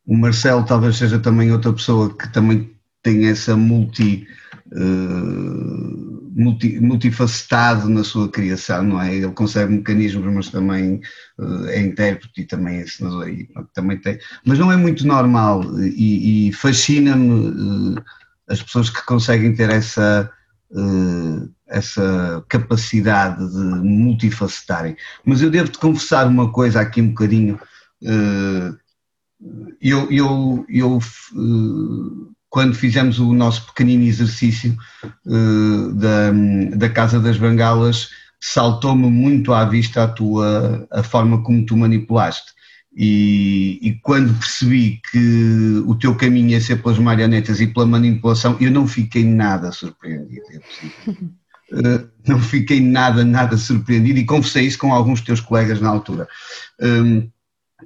O Marcelo talvez seja também outra pessoa que também tem essa multi, uh, multi multifacetado na sua criação, não é? Ele consegue mecanismos, mas também é intérprete e também é ensinador. E, também tem, mas não é muito normal e, e fascina-me as pessoas que conseguem ter essa essa capacidade de multifacetarem. Mas eu devo-te confessar uma coisa aqui um bocadinho. Uh, eu, eu, eu uh, quando fizemos o nosso pequenino exercício da, da Casa das Bengalas, saltou-me muito à vista a tua a forma como tu manipulaste. E, e, quando percebi que o teu caminho ia ser pelas marionetas e pela manipulação, eu não fiquei nada surpreendido. Uh, não fiquei nada, nada surpreendido e conversei isso com alguns teus colegas na altura. Um,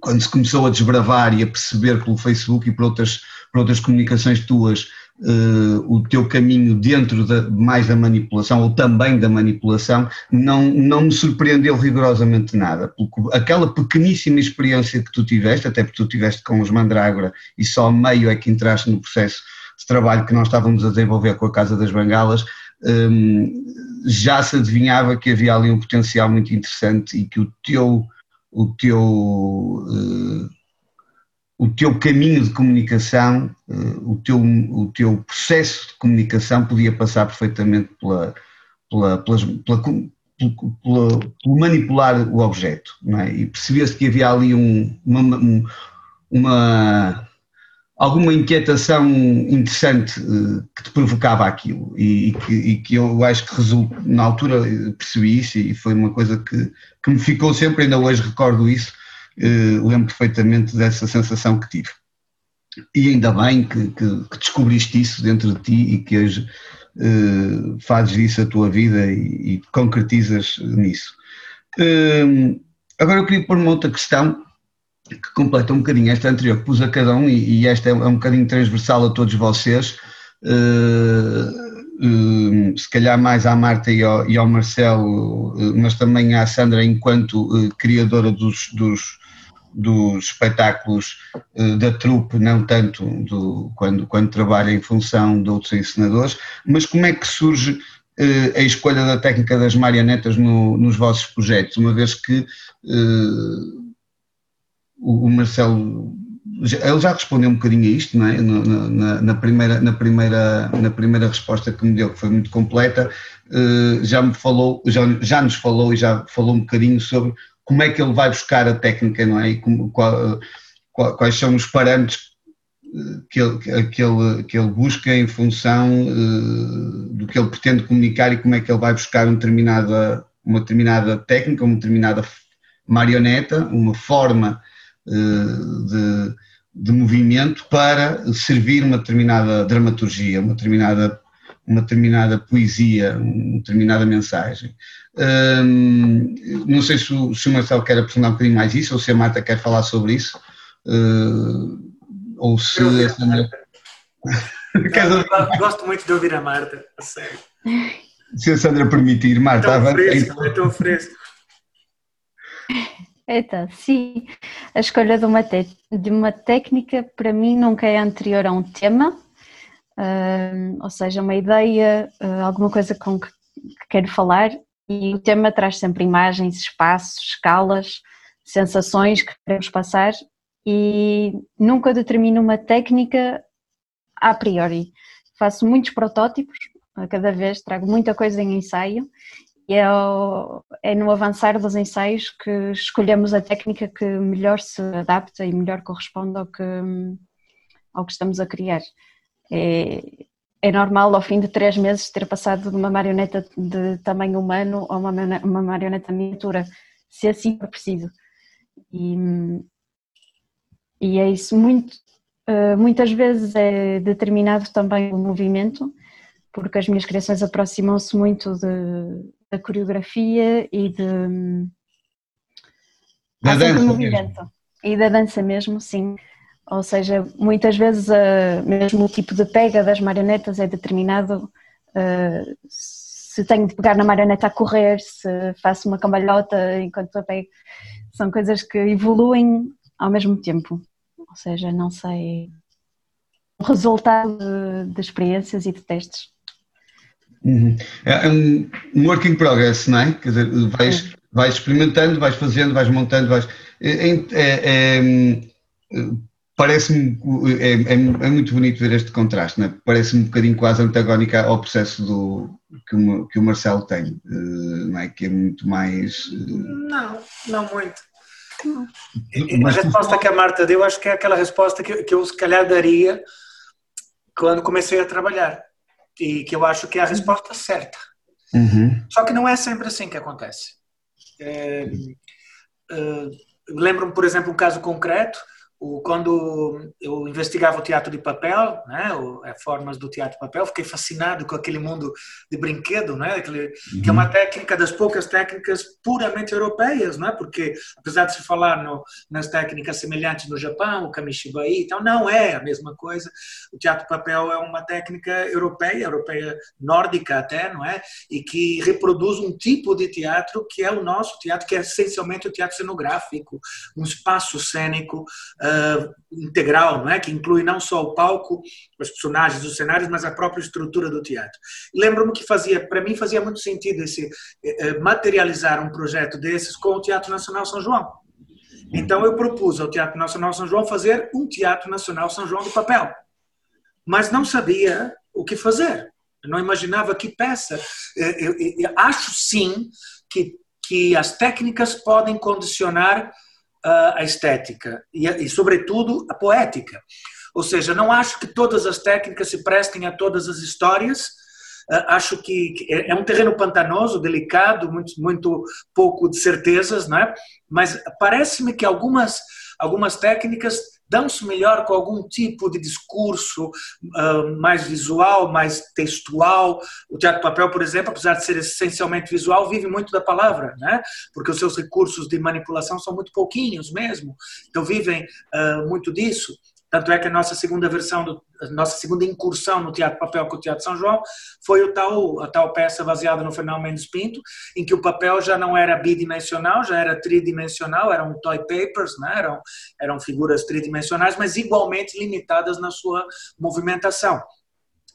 quando se começou a desbravar e a perceber pelo Facebook e por outras, por outras comunicações tuas uh, o teu caminho dentro de, mais da manipulação ou também da manipulação, não, não me surpreendeu rigorosamente nada, porque aquela pequeníssima experiência que tu tiveste, até porque tu tiveste com os Mandrágora e só meio é que entraste no processo de trabalho que nós estávamos a desenvolver com a Casa das Bengalas, um, já se adivinhava que havia ali um potencial muito interessante e que o teu, o teu uh, o teu caminho de comunicação, eh, o teu, o teu processo de comunicação podia passar perfeitamente pela, pela, pela, pela, pelo manipular o objeto, é? E percebia-se que havia ali um, uma, uma, alguma inquietação interessante eh, que te provocava aquilo e, e, que, e que, eu acho que resulta, na altura percebi isso e foi uma coisa que, que me ficou sempre, ainda hoje recordo isso, uh, lembro perfeitamente dessa sensação que tive. E ainda bem que, que, que descobriste isso dentro de ti e que hoje uh, fazes isso a tua vida e, e concretizas nisso. Uh, agora eu queria pôr uma outra questão que completa um bocadinho esta anterior que pus a cada um e, e esta é, um bocadinho transversal a todos vocês. Uh, Uh, se calhar mais à Marta e ao, e ao Marcelo, uh, mas também à Sandra enquanto criadora dos, dos, dos espetáculos da trupe, não tanto do, quando, quando trabalha em função de outros ensinadores, mas como é que surge a escolha da técnica das marionetas no, nos vossos projetos, uma vez que o, Marcelo ele já respondeu um bocadinho a isto, é? na, na, primeira, na, primeira, na primeira resposta que me deu, que foi muito completa, uh, já me falou, já, já nos falou e já falou um bocadinho sobre como é que ele vai buscar a técnica, não é? E como, qual, quais são os parâmetros que ele, que ele, que ele busca em função uh, do que ele pretende comunicar e como é que ele vai buscar uma determinada, uma determinada técnica, uma determinada marioneta, uma forma de, de movimento para servir uma determinada dramaturgia, uma determinada, uma determinada poesia, uma determinada mensagem. Um, não sei se o, se o Marcelo quer aprofundar um bocadinho mais isso ou se a Marta quer falar sobre isso. Uh, ou se a Sandra. Eu gosto muito de ouvir a Marta, a sério. Se a Sandra permitir, Marta, é tão fresco, é tão fresco. Então, sim, a escolha de uma, de uma técnica para mim nunca é anterior a um tema, uh, ou seja, uma ideia, uh, alguma coisa com que, que quero falar. E o tema traz sempre imagens, espaços, escalas, sensações que queremos passar. E nunca determino uma técnica a priori. Faço muitos protótipos, cada vez trago muita coisa em ensaio e é, é no avançar dos ensaios que escolhemos a técnica que melhor se adapta e melhor corresponde ao que, ao que estamos a criar. É, é normal ao fim de três meses ter passado de uma marioneta de tamanho humano a uma, uma marioneta miniatura, se assim for preciso. E, e é isso, muito, uh, muitas vezes é determinado também o movimento, porque as minhas criações aproximam-se muito de, da coreografia e de, da dança movimento. Mesmo. E da dança mesmo, sim. Ou seja, muitas vezes uh, mesmo o tipo de pega das marionetas é determinado uh, se tenho de pegar na marioneta a correr, se faço uma cambalhota enquanto a pego. São coisas que evoluem ao mesmo tempo ou seja, não sei o resultado de, de experiências e de testes. Uhum. É, é um work in progress, não é? Quer dizer, vais, vais experimentando, vais fazendo, vais montando, vais. É, é, é, é Parece-me. É, é, muito bonito ver este contraste, não é? Parece-me um bocadinho quase antagónica ao processo do, que, o, que o Marcelo tem, eh, não é? Que é muito mais. Eh, não, não muito. A resposta que a Marta deu, acho que é aquela resposta que, que eu se calhar daria quando comecei a trabalhar. E que eu acho que é a resposta certa. Uhum. Só que não é sempre assim que acontece. É, é, Lembro-me, por exemplo, um caso concreto o, quando eu investigava o teatro de papel, né, o, é, formas do teatro de papel, fiquei fascinado com aquele mundo de brinquedo, né, aquele, uhum. que é uma uhum. técnica das poucas técnicas puramente europeias, né, porque apesar de se falar no, nas técnicas semelhantes no Japão, o kamishibai, então não é a mesma coisa. O teatro de papel é uma técnica europeia, europeia nórdica até, não é, e que reproduz um tipo de teatro que é o nosso teatro, que é essencialmente o teatro cenográfico, um espaço cênico. Uh, uh, integral, não é? que inclui não só o palco, os personagens, os cenários, mas a própria estrutura do teatro. Lembro-me que fazia, para mim fazia muito sentido esse uh, materializar um projeto desses com o Teatro Nacional São João. Então eu propus ao Teatro Nacional São João fazer um Teatro Nacional São João de papel, mas não sabia o que fazer. Eu não imaginava que peça. Eu, eu, eu acho sim que, que as técnicas podem condicionar a estética e, e, sobretudo, a poética. Ou seja, não acho que todas as técnicas se prestem a todas as histórias. Acho que é, é um terreno pantanoso, delicado, muito, muito pouco de certezas, não é? Mas parece-me que algumas, algumas técnicas dão-se melhor com algum tipo de discurso uh, mais visual, mais textual. O teatro papel, por exemplo, apesar de ser essencialmente visual, vive muito da palavra, né? porque os seus recursos de manipulação são muito pouquinhos mesmo, então vivem uh, muito disso. Tanto é que a nossa segunda versão, do, a nossa segunda incursão no Teatro Papel com o Teatro São João foi o tal, a tal peça baseada no Fernão Mendes Pinto, em que o papel já não era bidimensional, já era tridimensional, eram toy papers, né? eram, eram figuras tridimensionais, mas igualmente limitadas na sua movimentação.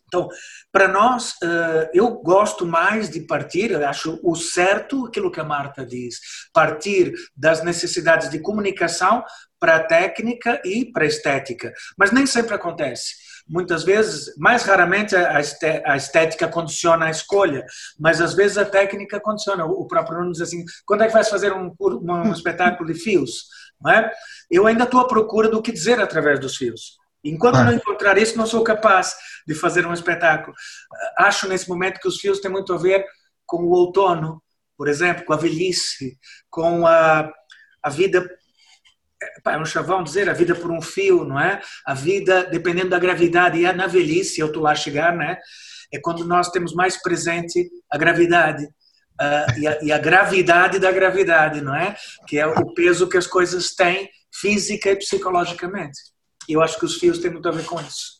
Então, para nós, eh, eu gosto mais de partir, eu acho o certo aquilo que a Marta diz, partir das necessidades de comunicação para a técnica e para a estética. Mas nem sempre acontece. Muitas vezes, mais raramente, a estética condiciona a escolha, mas às vezes a técnica condiciona. O próprio Nuno diz assim: quando é que vais fazer um, um espetáculo de fios? Não é? Eu ainda estou à procura do que dizer através dos fios. Enquanto ah. não encontrar isso, não sou capaz de fazer um espetáculo. Acho nesse momento que os fios têm muito a ver com o outono, por exemplo, com a velhice, com a, a vida é um chavão dizer a vida por um fio, não é? A vida dependendo da gravidade e é na velhice, eu estou lá a chegar, né? É quando nós temos mais presente a gravidade uh, e, a, e, a, gravidade da gravidade, não é? Que é o peso que as coisas têm física e psicologicamente. E eu acho que os fios têm muito a ver com isso.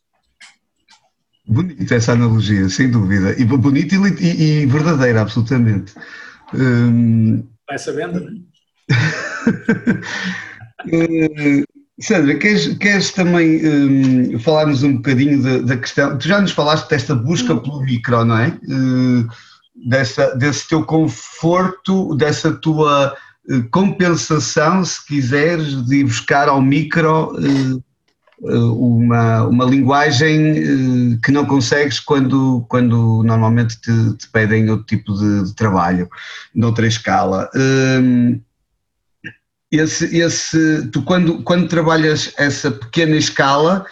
Bonita essa analogia, sem dúvida. E bonita e, e verdadeira, absolutamente. Hum... Vai sabendo, né? Uh, Sandra, queres, queres também um, falarmos um bocadinho da, da, questão? Tu já nos falaste desta busca pelo micro, não é? Uh, dessa, desse teu conforto, dessa tua uh, compensação, se quiseres, de ir buscar ao micro uma, uma linguagem que não consegues quando, quando normalmente te, te pedem outro tipo de, de trabalho, noutra escala. Hum, esse, esse, tu quando, quando trabalhas essa pequena escala,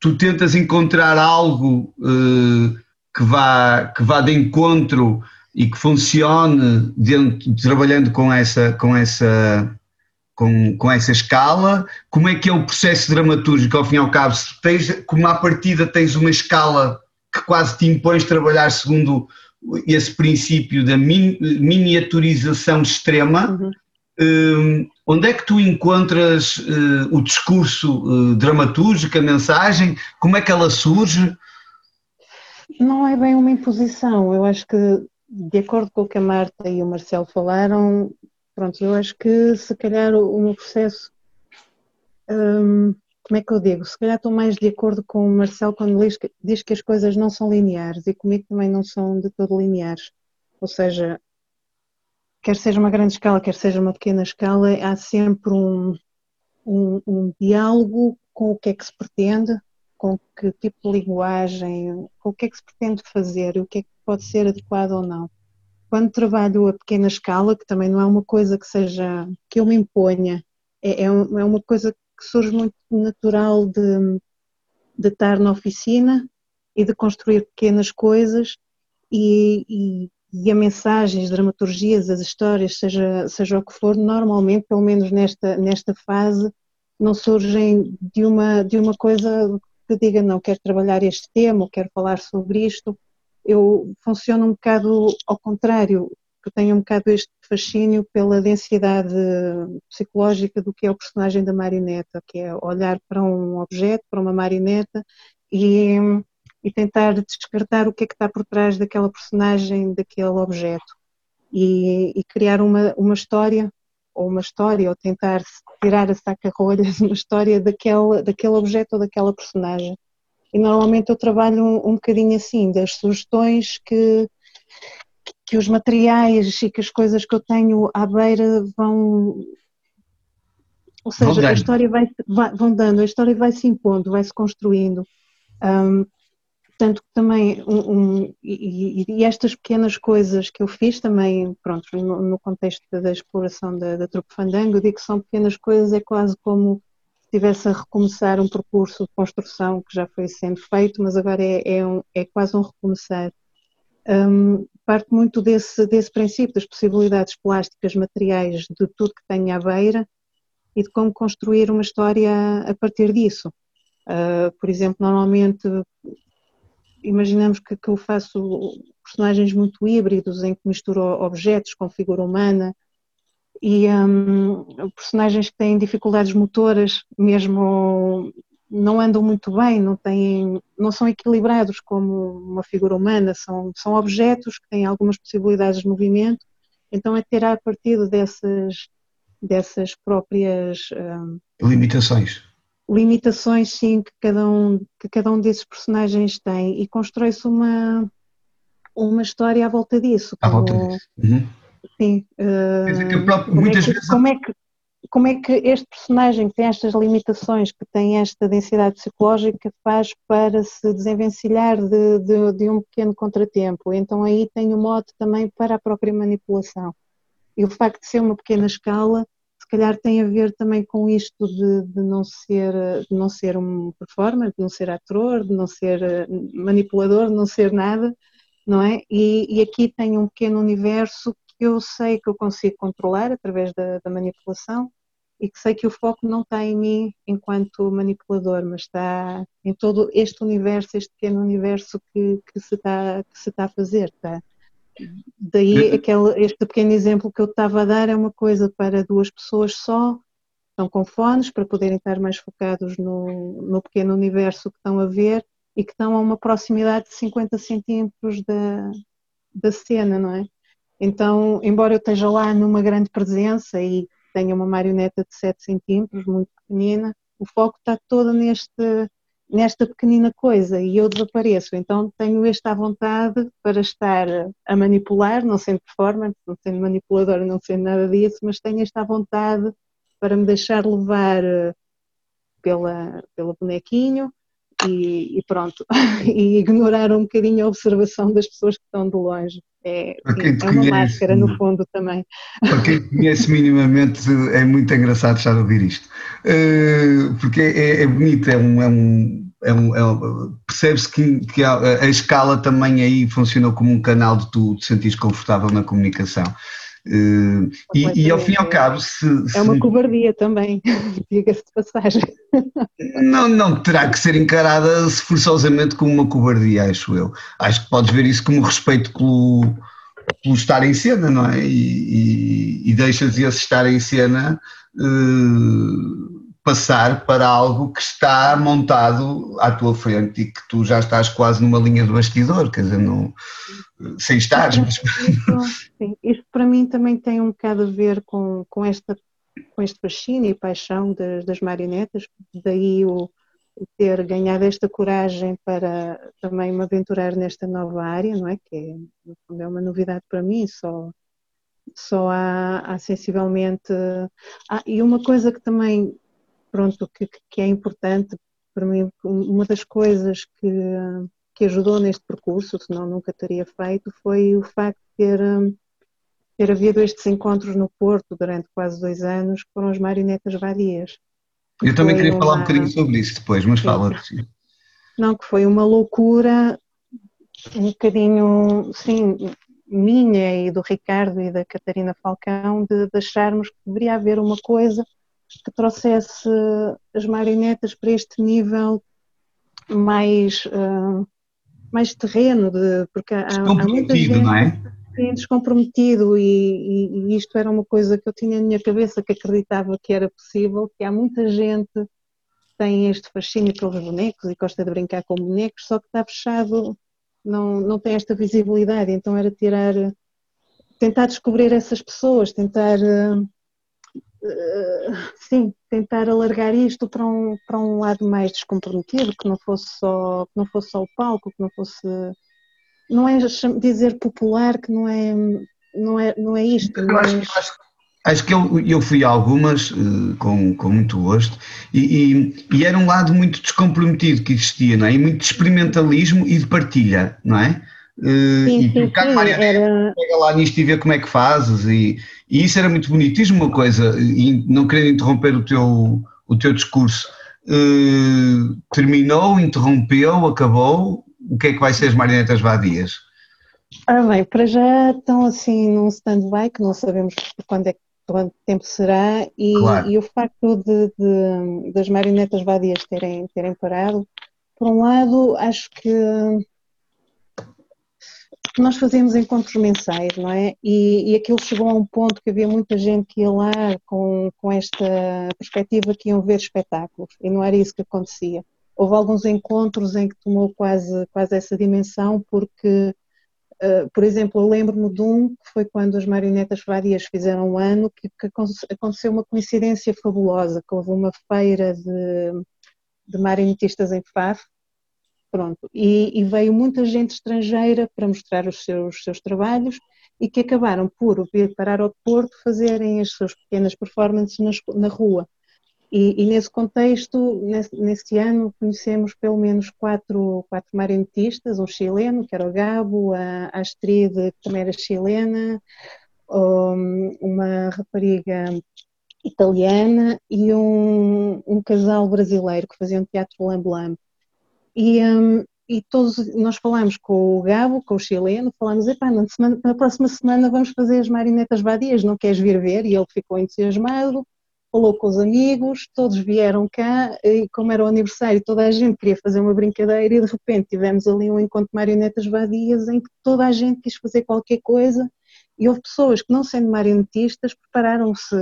tu tentas encontrar algo uh, que, vá, que vá de encontro e que funcione dentro, trabalhando com essa, com essa, com, com essa escala, como é que é o processo dramatúrgico ao fim e ao cabo, se tens, como à partida tens uma escala que quase te impões trabalhar segundo esse princípio da miniaturização extrema, uhum. Uh, onde é que tu encontras uh, o discurso uh, dramatúrgico, a mensagem? Como é que ela surge? Não é bem uma imposição. Eu acho que, de acordo com o que a Marta e o Marcelo falaram, pronto, eu acho que se calhar o, meu processo. Um, como é que eu digo? Se calhar estou mais de acordo com o Marcelo quando diz que, diz que as coisas não são lineares e comigo também não são de todo lineares. Ou seja, quer seja uma grande escala, quer seja uma pequena escala, há sempre um, um, um diálogo com o que é que se pretende, com que tipo de linguagem, com o que é que se pretende fazer o que é que pode ser adequado ou não. Quando trabalho a pequena escala, que também não é uma coisa que seja que eu me imponha, é, é, é uma coisa que surge muito natural de, de estar na oficina e de construir pequenas coisas e, e e a mensagem, as dramaturgias, as histórias, seja, seja o que for, normalmente, pelo menos nesta, nesta fase, não surgem de uma, de uma coisa que diga, não, quero trabalhar este tema, quero falar sobre isto. Eu funciono um bocado ao contrário, que tenho um bocado este fascínio pela densidade psicológica do que é o personagem da marioneta, que é olhar para um objeto, para uma marioneta e e tentar descartar o que é que está por trás daquela personagem, daquele objeto e, e criar uma, uma história ou uma história ou tentar tirar a saca-rolhas uma história daquele, daquele objeto ou daquela personagem. E normalmente eu trabalho um, um bocadinho assim, das sugestões que, que os materiais e que as coisas que eu tenho à beira vão. Ou seja, a história vai, vai, vão dando, a história vai se impondo, vai se construindo. Um, Portanto, também, um, um, e, e, estas pequenas coisas que eu fiz também, pronto, no, no contexto da exploração da, da Trupe Fandango, eu digo que são pequenas coisas, é quase como estivesse a recomeçar um percurso de construção que já foi sendo feito, mas agora é, é, um, é quase um recomeçar. Um, parte muito desse, desse princípio, das possibilidades plásticas, materiais, de tudo que tem à beira e de como construir uma história a partir disso. Uh, por exemplo, normalmente imaginamos que, que eu faço personagens muito híbridos em que misturo objetos com figura humana e um, personagens que têm dificuldades motoras mesmo não andam muito bem, não têm, não são equilibrados como uma figura humana, são, são objetos que têm algumas possibilidades de movimento, então é ter a partir dessas, dessas próprias um, limitações limitações sim que cada um, que cada um desses personagens tem e constrói-se uma, uma história à volta disso. À volta disso. Uhum. Sim. Uh, como, é que, vezes... como, é que, como é que este personagem que tem estas limitações, que tem esta densidade psicológica, faz para se desenvencilhar de, de, de um pequeno contratempo? Então aí tem o um modo também para a própria manipulação. E o facto de ser uma pequena escala, se calhar tem a ver também com isto de, de não ser de não ser um performer, de não ser ator, de não ser eh, manipulador, de não ser nada, não é? E, e aqui tem um pequeno universo eu sei que eu consigo controlar através da, da manipulação e que sei que o foco não está em mim enquanto manipulador, mas está em todo este universo, este pequeno universo que, que se, está, que se está a fazer. Tá? Daí aquele, este pequeno exemplo que eu estava a dar é uma coisa para duas pessoas só, estão com fones para poderem estar mais focados no, no pequeno universo que estão a ver e que estão a uma proximidade de 50 centímetros da, da cena, não é? Então, embora eu esteja lá numa grande presença e tenho uma marioneta de 7 centímetros, muito pequenina, o foco está todo neste, nesta pequenina coisa e eu desapareço. Então tenho esta vontade para estar a manipular, não sendo performance, não sendo manipuladora, não sendo nada disso, mas tenho esta vontade para me deixar levar eh, pela, pelo bonequinho e, e pronto, e ignorar um bocadinho a observação das pessoas que estão de longe. É, é uma conhece, máscara no fundo também. Para quem conhece minimamente é muito engraçado estar a ouvir isto, uh, porque é, é, bonito, é um, é um, é um, é um percebe-se que, que a, a, escala também aí funcionou como um canal de tu te sentires confortável na comunicação. Uh, e, e, ao fim e ao cabo, se, é uma cobardia também, diga-se de passagem. Não, não terá que ser encarada forçosamente como uma cobardia, acho eu. Acho que podes ver isso como respeito pelo, pelo estar em cena, não é? E, e, e deixas esse estar em cena uh, passar para algo que está montado à tua frente e que tu já estás quase numa linha de bastidor, quer dizer, não, sem estar. Mas... Sim, para mim também tem um bocado a ver com, com, esta, com este fascínio e paixão das, das marionetas, daí o, o, ter ganhado esta coragem para também me aventurar nesta nova área, não é? Que é, é uma novidade para mim, só só há, há sensivelmente. E uma coisa que também pronto, que, que é importante para mim, uma das coisas que, que ajudou neste percurso, senão nunca teria feito, foi o facto de ter, ter havido estes encontros no Porto durante quase dois anos, que foram as marionetas vadias. Eu também queria uma... falar um bocadinho sobre isso depois, mas fala. Sim. Não, que foi uma loucura, um bocadinho, sim, minha e do Ricardo e da Catarina Falcão, de, de acharmos que deveria haver uma coisa que trouxesse as marionetas para este nível mais, uh, mais terreno, de, porque há, há muita gente não é? Sim, descomprometido e, e, isto era uma coisa que eu tinha na minha cabeça que acreditava que era possível, que há muita gente que tem este fascínio pelos bonecos e gosta de brincar com bonecos, só que está fechado, não, não tem esta visibilidade, então era tirar, tentar descobrir essas pessoas, tentar uh, eh, sim, tentar alargar isto para um, para um lado mais descomprometido, que não fosse só, que não fosse só o palco, que não fosse. Não é dizer popular que não é, não é, não é isto. Mas... Acho, acho, acho, que eu, eu fui a algumas uh, com, com muito gosto e, e, e, era um lado muito descomprometido que existia, não é? E muito de experimentalismo e de partilha, não é? Uh, sim, e sim, sim, era... pega lá nisto e vê como é que fazes e, e isso era muito bonito. Diz-me uma coisa, e não querendo interromper o teu, o teu discurso, uh, terminou, interrompeu, acabou, o que é que vai ser as marionetas vadias? Ora bem, para já estão assim num stand-by que não sabemos quando é quanto tempo será e, claro. e o facto de, de, das marionetas vadias terem, terem parado, por um lado acho que nós fazíamos encontros mensais, não é? E, e aquilo chegou a um ponto que havia muita gente que ia lá com, com esta perspectiva que iam ver espetáculos e não era isso que acontecia. Houve alguns encontros em que tomou quase, quase essa dimensão, porque, uh, por exemplo, eu lembro-me de um que foi quando as marionetas várias fizeram um ano, que, que aconteceu uma coincidência fabulosa, que houve uma feira de de marionetistas em Faf, pronto, e, e, veio muita gente estrangeira para mostrar os seus, seus trabalhos e que acabaram por vir parar ao Porto fazerem as suas pequenas performances na rua. E, e, nesse contexto, nesse, nesse, ano, conhecemos pelo menos quatro, quatro marionetistas, um chileno, que era o Gabo, a, Astrid, que também era chilena, um, uma rapariga italiana e um, um, casal brasileiro que faziam teatro lambe-lambe. E, um, e todos nós falamos com o Gabo, com o chileno, falamos, epá, na, semana, na próxima semana vamos fazer as marionetas vadias, não queres vir ver? E ele ficou entusiasmado, falou com os amigos, todos vieram cá e como era o aniversário toda a gente queria fazer uma brincadeira e de repente tivemos ali um encontro de marionetas vadias em que toda a gente quis fazer qualquer coisa e houve pessoas que não sendo marionetistas prepararam-se,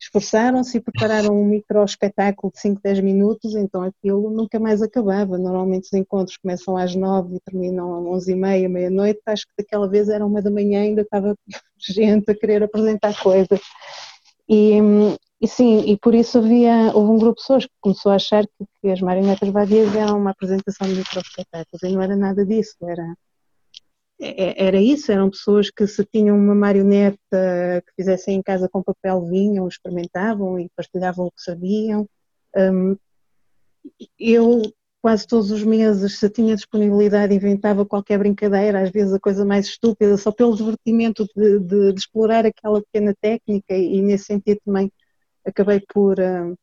esforçaram-se e prepararam um micro espetáculo de 5, 10 minutos, então aquilo nunca mais acabava. Normalmente os encontros começam às 9 e terminam às 11 e meia, meia-noite, acho que daquela vez era uma da manhã ainda estava gente a querer apresentar coisas. E, e sim, e por isso havia, houve um grupo de pessoas que começou a achar que, que as marionetas vadias eram uma apresentação de microespetáculos, e não era nada disso, era, é, era isso, eram pessoas que se tinham uma marioneta que fizessem em casa com papel vinham, experimentavam e partilhavam o que sabiam. Um, eu quase todos os meses, se tinha disponibilidade, inventava qualquer brincadeira, às vezes a coisa mais estúpida, só pelo divertimento de, de, de explorar aquela pequena técnica e, nesse sentido também acabei por, uh,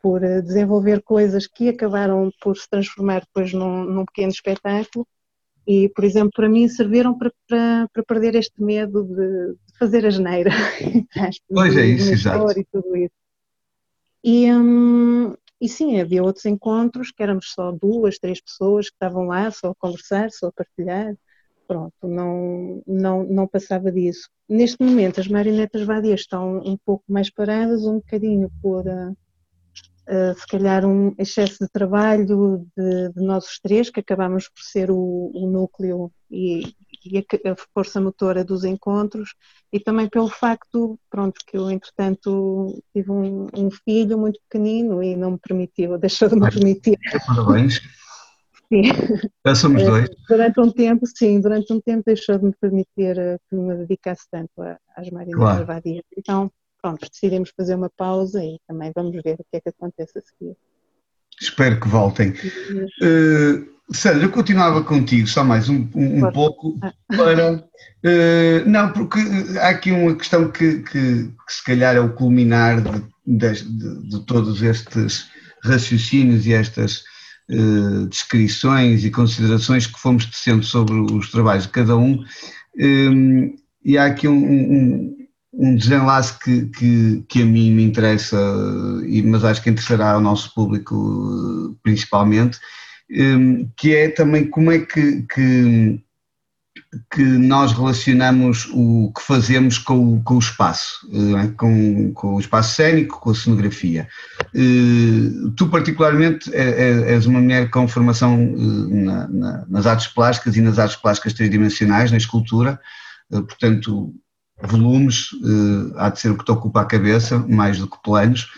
por desenvolver coisas que acabaram por se transformar depois num, num pequeno espetáculo e, por exemplo, para mim serviram para, para, para perder este medo de, de fazer a geneira. pois é isso, exato. E tudo isso. E, hum, e sim, havia outros encontros que éramos só duas, três pessoas que estavam lá só a conversar, só a partilhar. Pronto, não, não, não passava disso. Neste momento, as marionetas vadias estão um pouco mais paradas, um bocadinho por, uh, uh, se calhar, um excesso de trabalho de, de nós os três, que acabamos por ser o, o núcleo e, e a, a, força motora dos encontros e também pelo facto, pronto, que eu entretanto tive um, um filho muito pequenino e não me permitiu, deixou de me permitir. Parabéns. Sim. Já somos eh, dois. Durante um tempo, sim, durante um tempo deixou de me permitir eh, que me dedicasse tanto às Marinas claro. Vadia. Então, pronto, decidimos fazer uma pausa e também vamos ver o que é que acontece a seguir. Espero que voltem. Uh, Sandra, eu continuava contigo só mais um, um, um pouco ah. para. Uh, não, porque há aqui uma questão que, que, que se calhar é o culminar de, de, de todos estes raciocínios e estas uh, descrições e considerações que fomos tecendo sobre os trabalhos de cada um. Um, e há aqui um, um desenlace que, que, que, a mim me interessa, mas acho que interessará ao nosso público principalmente, Hum, que é também como é que, que, que nós relacionamos o que fazemos com, com o espaço, é? com, com, o espaço cénico, com a cenografia. Hum, tu, particularmente, é, é, és uma mulher com formação hum, na, na, nas artes plásticas e nas artes plásticas tridimensionais, na escultura, portanto, volumes, uh, há de ser o que te ocupa a cabeça, mais do que planos,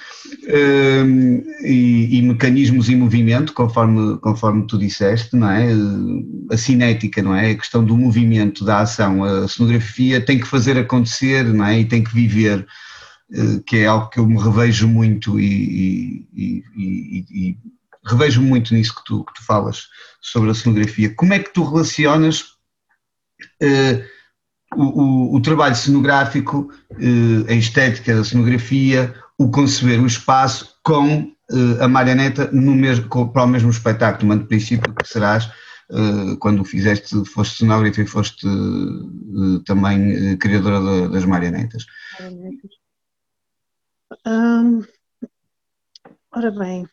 uh, e, e, mecanismos em movimento, conforme, conforme tu disseste, não é? Uh, a cinética, não é? A questão do movimento, da ação, a cenografia tem que fazer acontecer, não é? E tem que viver, que é algo que eu me revejo muito e, e, e revejo muito nisso que tu, que tu falas sobre a cenografia. Como é que tu relacionas o, o, o trabalho cenográfico, eh, a estética da cenografia, o conceber o espaço com eh, a marioneta no mesmo, para o mesmo espetáculo, de princípio que serás eh, quando o fizeste, foste cenógrafa e foste também criadora das marionetas. Ora bem,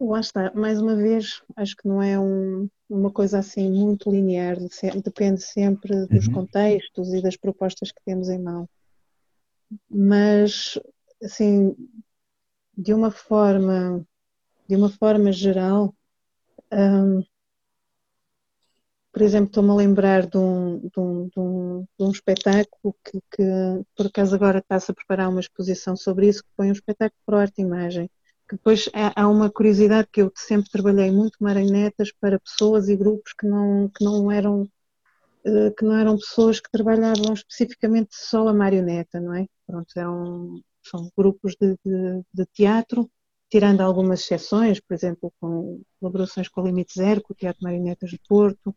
lá está, mais uma vez, acho que não é um, uma coisa assim muito linear, depende sempre dos uhum. contextos e das propostas que temos em mão. Mas, assim, de uma forma, de uma forma geral, um, por exemplo, estou-me a lembrar de um, de um, de um, de um espetáculo que, que, por acaso agora está-se a preparar uma exposição sobre isso, que foi um espetáculo para arte e imagem, porque depois há uma curiosidade que eu sempre trabalhei muito marionetas para pessoas e grupos que não, que não eram eh, que não eram pessoas que trabalhavam especificamente só a marioneta, não é? Pronto, eram, são grupos de, de, de teatro, tirando algumas exceções, por exemplo, com colaborações com o Limite Zero, com o Teatro Marionetas de Porto,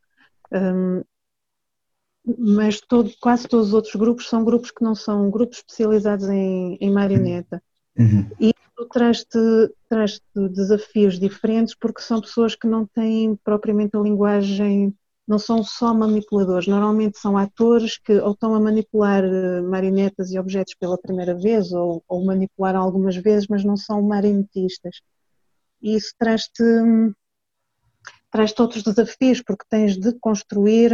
um, mas todo, quase todos os outros grupos são grupos que não são grupos especializados em, em marioneta. Uhum. E isso traz-te traz desafios diferentes porque são pessoas que não têm propriamente a linguagem, não são só manipuladores, normalmente são atores que ou estão a manipular eh, marionetas e objetos pela primeira vez ou, ou manipularam algumas vezes, mas não são marionetistas. E isso traz-te traz-te outros desafios porque tens de construir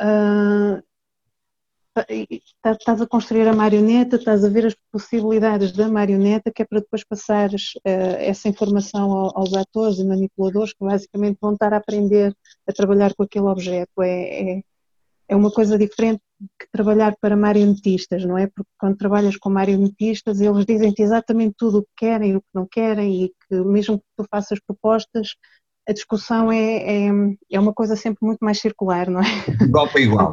uh, estás a construir a marioneta, estás a ver as possibilidades da marioneta, que é para depois passares uh, essa informação aos atores e manipuladores que basicamente vão estar a aprender a trabalhar com aquele objeto. É, é, é uma coisa diferente que trabalhar para marionetistas, não é? Porque quando trabalhas com marionetistas, eles dizem-te exatamente tudo o que querem e o que não querem e que mesmo que tu faças propostas, a discussão é, é, é uma coisa sempre muito mais circular, não é? Igual para igual.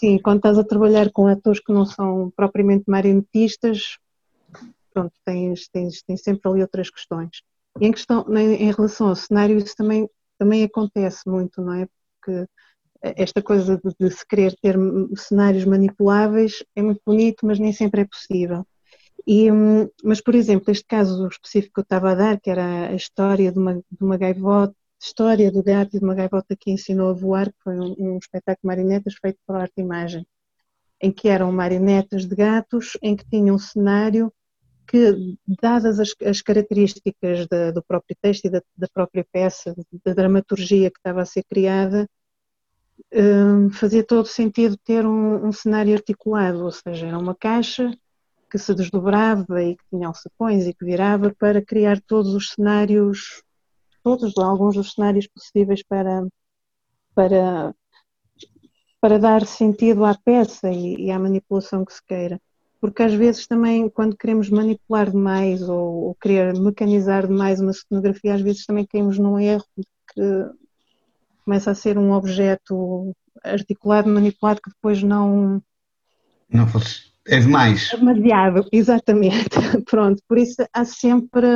Sim, quando estás a trabalhar com atores que não são propriamente marionetistas, pronto, tens, tens, tens sempre ali outras questões. E em, questão, em relação ao cenário, isso também, também acontece muito, não é? Porque esta coisa de, de se querer ter cenários manipuláveis é muito bonito, mas nem sempre é possível. E, mas, por exemplo, este caso específico que eu estava a dar, que era a história de uma, de uma gaivota, História do Gato e de uma Gaivota que ensinou a voar, que foi um, um espetáculo de marionetas feito por arte imagem, em que eram marionetas de gatos, em que tinham um cenário que, dadas as, as características da, do próprio texto e da, da, própria peça, da dramaturgia que estava a ser criada, um, fazia todo sentido ter um, um, cenário articulado, ou seja, era uma caixa que se desdobrava e que tinha alçapões e que virava para criar todos os cenários todos, alguns dos cenários possíveis para, para, para dar sentido à peça e, e à manipulação que se queira. Porque às vezes também, quando queremos manipular demais ou, ou querer mecanizar demais uma cenografia, às vezes também caímos num erro que começa a ser um objeto articulado, manipulado, que depois não. Não fosse. É demais. Demasiado, exatamente. Pronto, por isso há sempre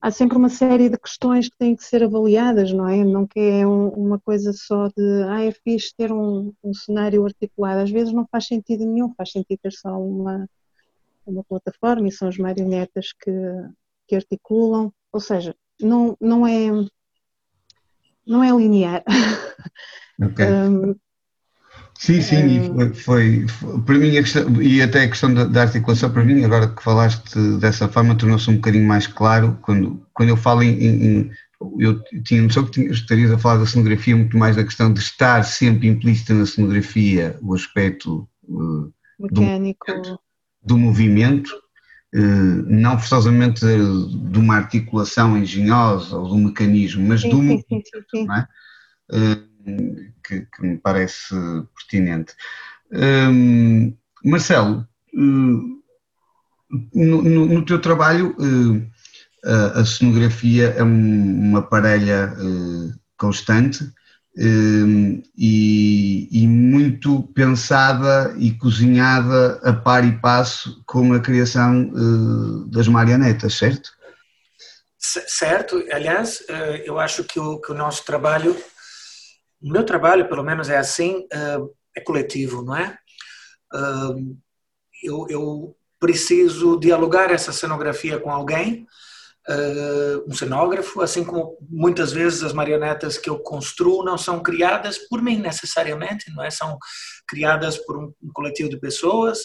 há sempre uma série de questões que têm que ser avaliadas, não é? Não que é um, uma coisa só de, ah, é fixe ter um, um, cenário articulado. Às vezes não faz sentido nenhum, faz sentido ter só uma, uma plataforma e são as marionetas que, que articulam. Ou seja, não, não é não é linear. Okay. um, Sim, sim, foi, foi, foi, para mim, questão, e até a questão da, da, articulação, para mim, agora que falaste dessa forma, tornou-se um bocadinho mais claro, quando, quando eu falo em, em eu tinha noção que estarias a falar da cenografia muito mais da questão de estar sempre implícita na cenografia o aspecto uh, mecânico. do, do movimento, uh, não forçosamente de uma articulação engenhosa ou do mecanismo, mas sim, do movimento, sim, sim, não é? Uh, que, que me parece pertinente. Um, Marcelo, hum, no, no, no, teu trabalho, hum, a, a cenografia é um, uma parelha hum, constante e, e, muito pensada e cozinhada a par e passo com a criação das marionetas, certo? Certo, aliás, eu acho que o, que o nosso trabalho o meu trabalho, pelo menos, é assim, é coletivo, não é? Eu, eu preciso dialogar essa cenografia com alguém, um cenógrafo, assim como muitas vezes as marionetas que eu construo não são criadas por mim necessariamente, não é? São criadas por um, coletivo de pessoas.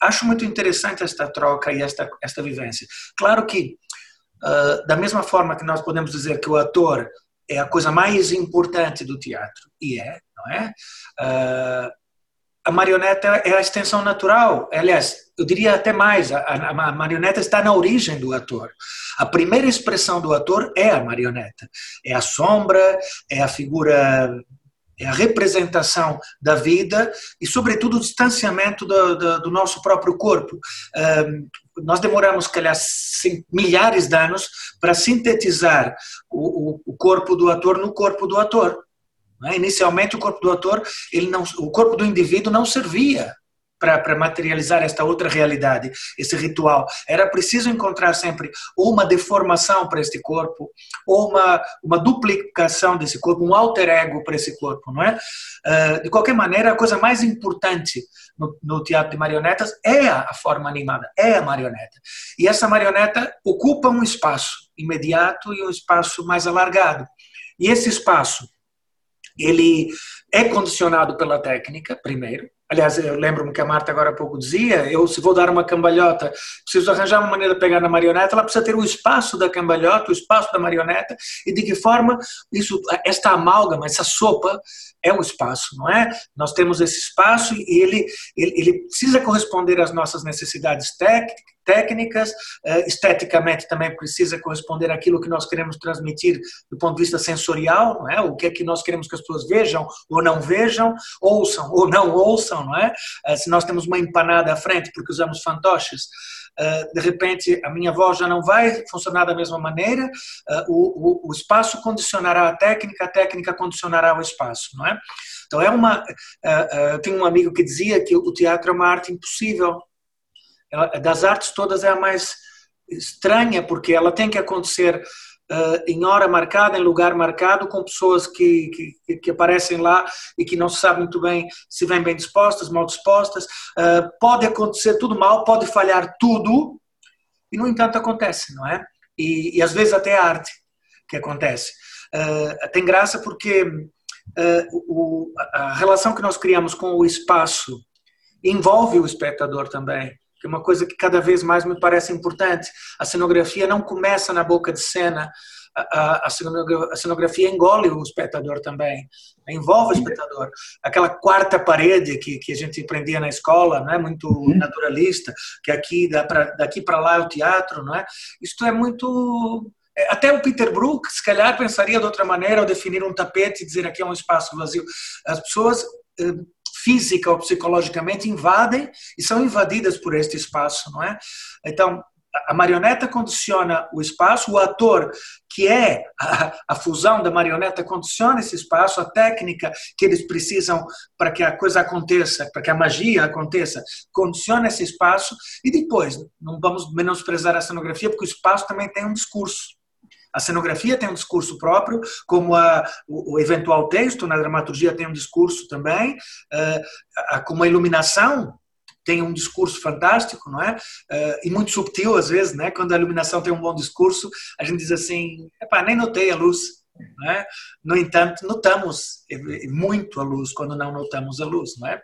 Acho muito interessante esta troca e esta esta vivência. Claro que da mesma forma que nós podemos dizer que o ator é a coisa mais importante do teatro. E é, não é? Uh, a marioneta é a extensão natural. Aliás, eu diria até mais: a, a, marioneta está na origem do ator. A primeira expressão do ator é a marioneta. É a sombra, é a figura é a representação da vida e, sobretudo, o distanciamento do, do, do nosso próprio corpo. Nós demoramos, calhar, milhares de anos para sintetizar o, o, corpo do ator no corpo do ator. É? Inicialmente, o corpo do ator, ele não, o corpo do indivíduo não servia para materializar esta outra realidade, esse ritual. Era preciso encontrar sempre uma deformação para este corpo, ou uma, uma duplicação desse corpo, um alter ego para esse corpo, não é? Uh, de qualquer maneira, a coisa mais importante no, no, teatro de marionetas é a forma animada, é a marioneta. E essa marioneta ocupa um espaço imediato e um espaço mais alargado. E esse espaço, ele é condicionado pela técnica, primeiro, Aliás, eu lembro-me que a Marta agora há pouco dizia, eu se vou dar uma cambalhota, preciso arranjar uma maneira de pegar na marioneta, ela precisa ter o espaço da cambalhota, o espaço da marioneta, e de que forma isso, esta amálgama, essa sopa, é o espaço, não é? Nós temos esse espaço e ele, ele, ele precisa corresponder às nossas necessidades técnicas, eh, esteticamente também precisa corresponder àquilo que nós queremos transmitir do ponto de vista sensorial, não é? O que é que nós queremos que as pessoas vejam ou não vejam, ouçam ou não ouçam, não é? Eh, se nós temos uma empanada à frente porque usamos fantoches, eh, de repente a minha voz já não vai funcionar da mesma maneira, o, espaço condicionará a técnica, a técnica condicionará o espaço, não é? Então é uma, eh, tem um amigo que dizia que o teatro é uma arte impossível, das artes todas é a mais estranha porque ela tem que acontecer uh, em hora marcada, em lugar marcado, com pessoas que, que, que, aparecem lá e que não se sabe muito bem se vêm bem dispostas, mal dispostas. Uh, pode acontecer tudo mal, pode falhar tudo, e no entanto acontece, não é? E, e às vezes até a arte que acontece. Uh, tem graça porque o, a relação que nós criamos com o espaço envolve o espectador também que é uma coisa que cada vez mais me parece importante. A cenografia não começa na boca de cena, a, a, a cenografia engole o espectador também, envolve o espectador. Aquela quarta parede que, que a gente aprendia na escola, não é muito uhum. naturalista, que aqui pra, daqui para lá é o teatro, não é? Isto é muito é, até o Peter Brook, se calhar, pensaria de outra maneira ao definir um tapete e dizer aqui é um espaço vazio. As pessoas eh, física ou psicologicamente invadem e são invadidas por este espaço, não é? Então, a marioneta condiciona o espaço, o ator, que é a, a, fusão da marioneta, condiciona esse espaço, a técnica que eles precisam para que a coisa aconteça, para que a magia aconteça, condiciona esse espaço, e depois, não vamos menosprezar a cenografia, porque o espaço também tem um discurso. A cenografia tem um discurso próprio, como a, o, o, eventual texto na dramaturgia tem um discurso também, uh, a, como a iluminação tem um discurso fantástico, não é? Uh, e muito subtil às vezes, né? Quando a iluminação tem um bom discurso, a gente diz assim, epá, nem notei a luz, é? No entanto, notamos muito a luz quando não notamos a luz, não é?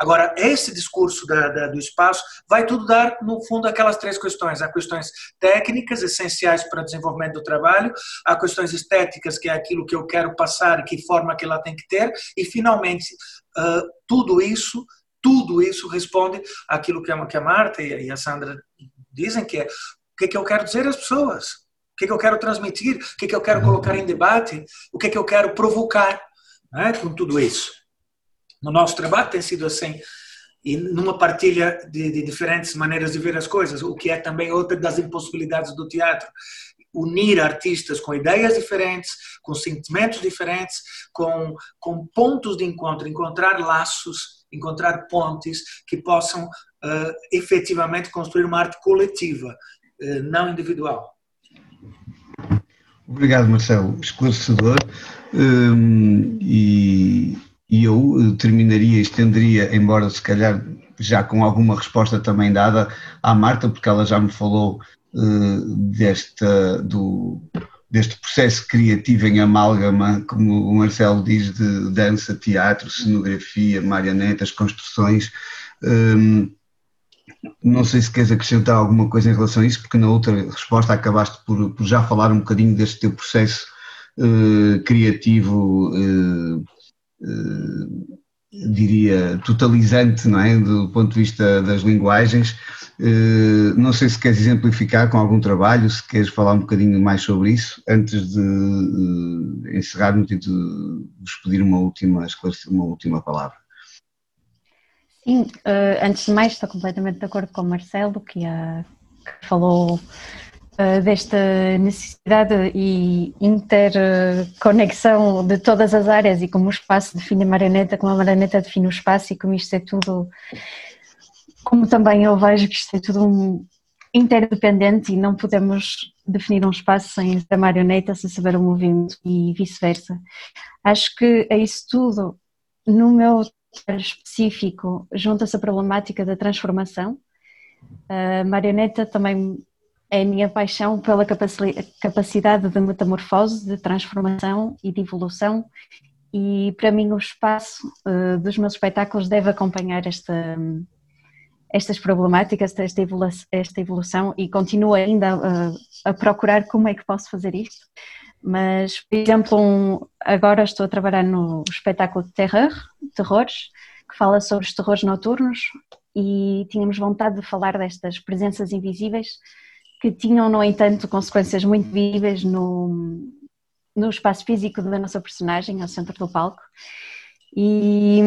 Agora, esse discurso da, da, do espaço vai tudo dar, no fundo, aquelas três questões. Há questões técnicas, essenciais para o desenvolvimento do trabalho, há questões estéticas, que é aquilo que eu quero passar e que forma que ela tem que ter, e, finalmente, uh, tudo isso tudo isso responde àquilo que a Marta e a Sandra dizem, que é o que, é que eu quero dizer às pessoas, o que, é que eu quero transmitir, o que, é que eu quero colocar em debate, o que, é que eu quero provocar né, com tudo isso no nosso trabalho tem sido assim e numa partilha de, de, diferentes maneiras de ver as coisas, o que é também outra das impossibilidades do teatro. Unir artistas com ideias diferentes, com sentimentos diferentes, com, com pontos de encontro, encontrar laços, encontrar pontes que possam uh, efetivamente construir uma arte coletiva, uh, não individual. Obrigado, Marcelo. Esclarecedor. Um, e e eu eh, terminaria, estenderia, embora se calhar já com alguma resposta também dada à Marta, porque ela já me falou uh, desta, do, deste processo criativo em amálgama, como o Marcelo diz, de dança, teatro, cenografia, marionetas, construções. Um, não sei se queres acrescentar alguma coisa em relação a isso, porque na outra resposta acabaste por, por já falar um bocadinho deste teu processo uh, criativo uh, diria, totalizante, não é? Do ponto de vista das linguagens. Eh, não sei se queres exemplificar com algum trabalho, se queres falar um bocadinho mais sobre isso, antes de uh, encerrarmos e de vos pedir uma última, uma última palavra. Sim, antes de mais estou completamente de acordo com o Marcelo, que, uh, que falou desta necessidade e interconexão de todas as áreas e como o espaço define a marioneta, como a marioneta define o espaço e como isto é tudo como também eu vejo que isto é tudo interdependente e não podemos definir um espaço sem a marioneta, sem saber o movimento e vice-versa. Acho que é isso tudo, no meu específico, junta-se a problemática da transformação. A marioneta também é a minha paixão pela capacidade de metamorfose, de transformação e de evolução. E para mim o espaço uh, dos meus espetáculos deve acompanhar esta estas problemáticas, esta evolução, esta evolução. E continuo ainda a, a, procurar como é que posso fazer isto. Mas, por exemplo, um, agora estou a trabalhar no espetáculo de terror, terrores, que fala sobre os terrores noturnos. E tínhamos vontade de falar destas presenças invisíveis que tinham, no entanto, consequências muito víveis no, no espaço físico da nossa personagem, ao centro do palco e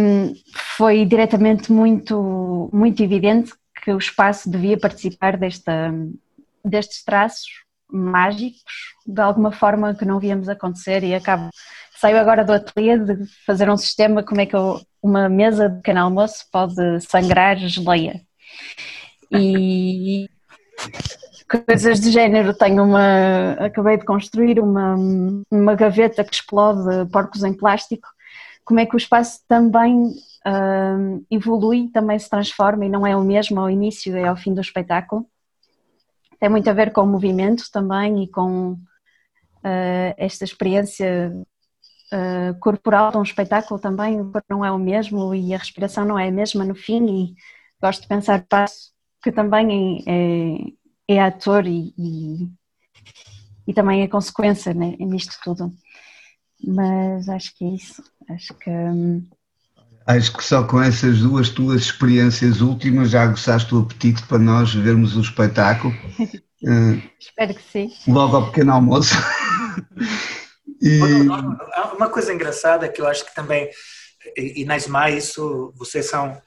foi diretamente muito, muito evidente que o espaço devia participar desta, destes traços mágicos, de alguma forma que não víamos acontecer e acabo, saio agora do ateliê de fazer um sistema como é que eu, uma mesa de pequeno almoço pode sangrar geleia. E coisas de género, tenho uma, acabei de construir uma, uma gaveta que explode porcos em plástico como é que o espaço também uh, evolui, também se transforma e não é o mesmo ao início e ao fim do espetáculo. Tem muito a ver com o movimento também e com uh, esta experiência uh, corporal de um espetáculo também, não é o mesmo e a respiração não é a mesma no fim e gosto de pensar passo que também é, é, é ator e, e, e, também é consequência né, nisto tudo. Mas acho que é isso. Acho que. Hum, acho que só com essas duas tuas experiências últimas já aguçaste o apetite para nós vermos o espetáculo. Espero que sim. Logo ao pequeno almoço. e... Uma coisa engraçada que eu acho que também, e na SMAI isso, vocês são,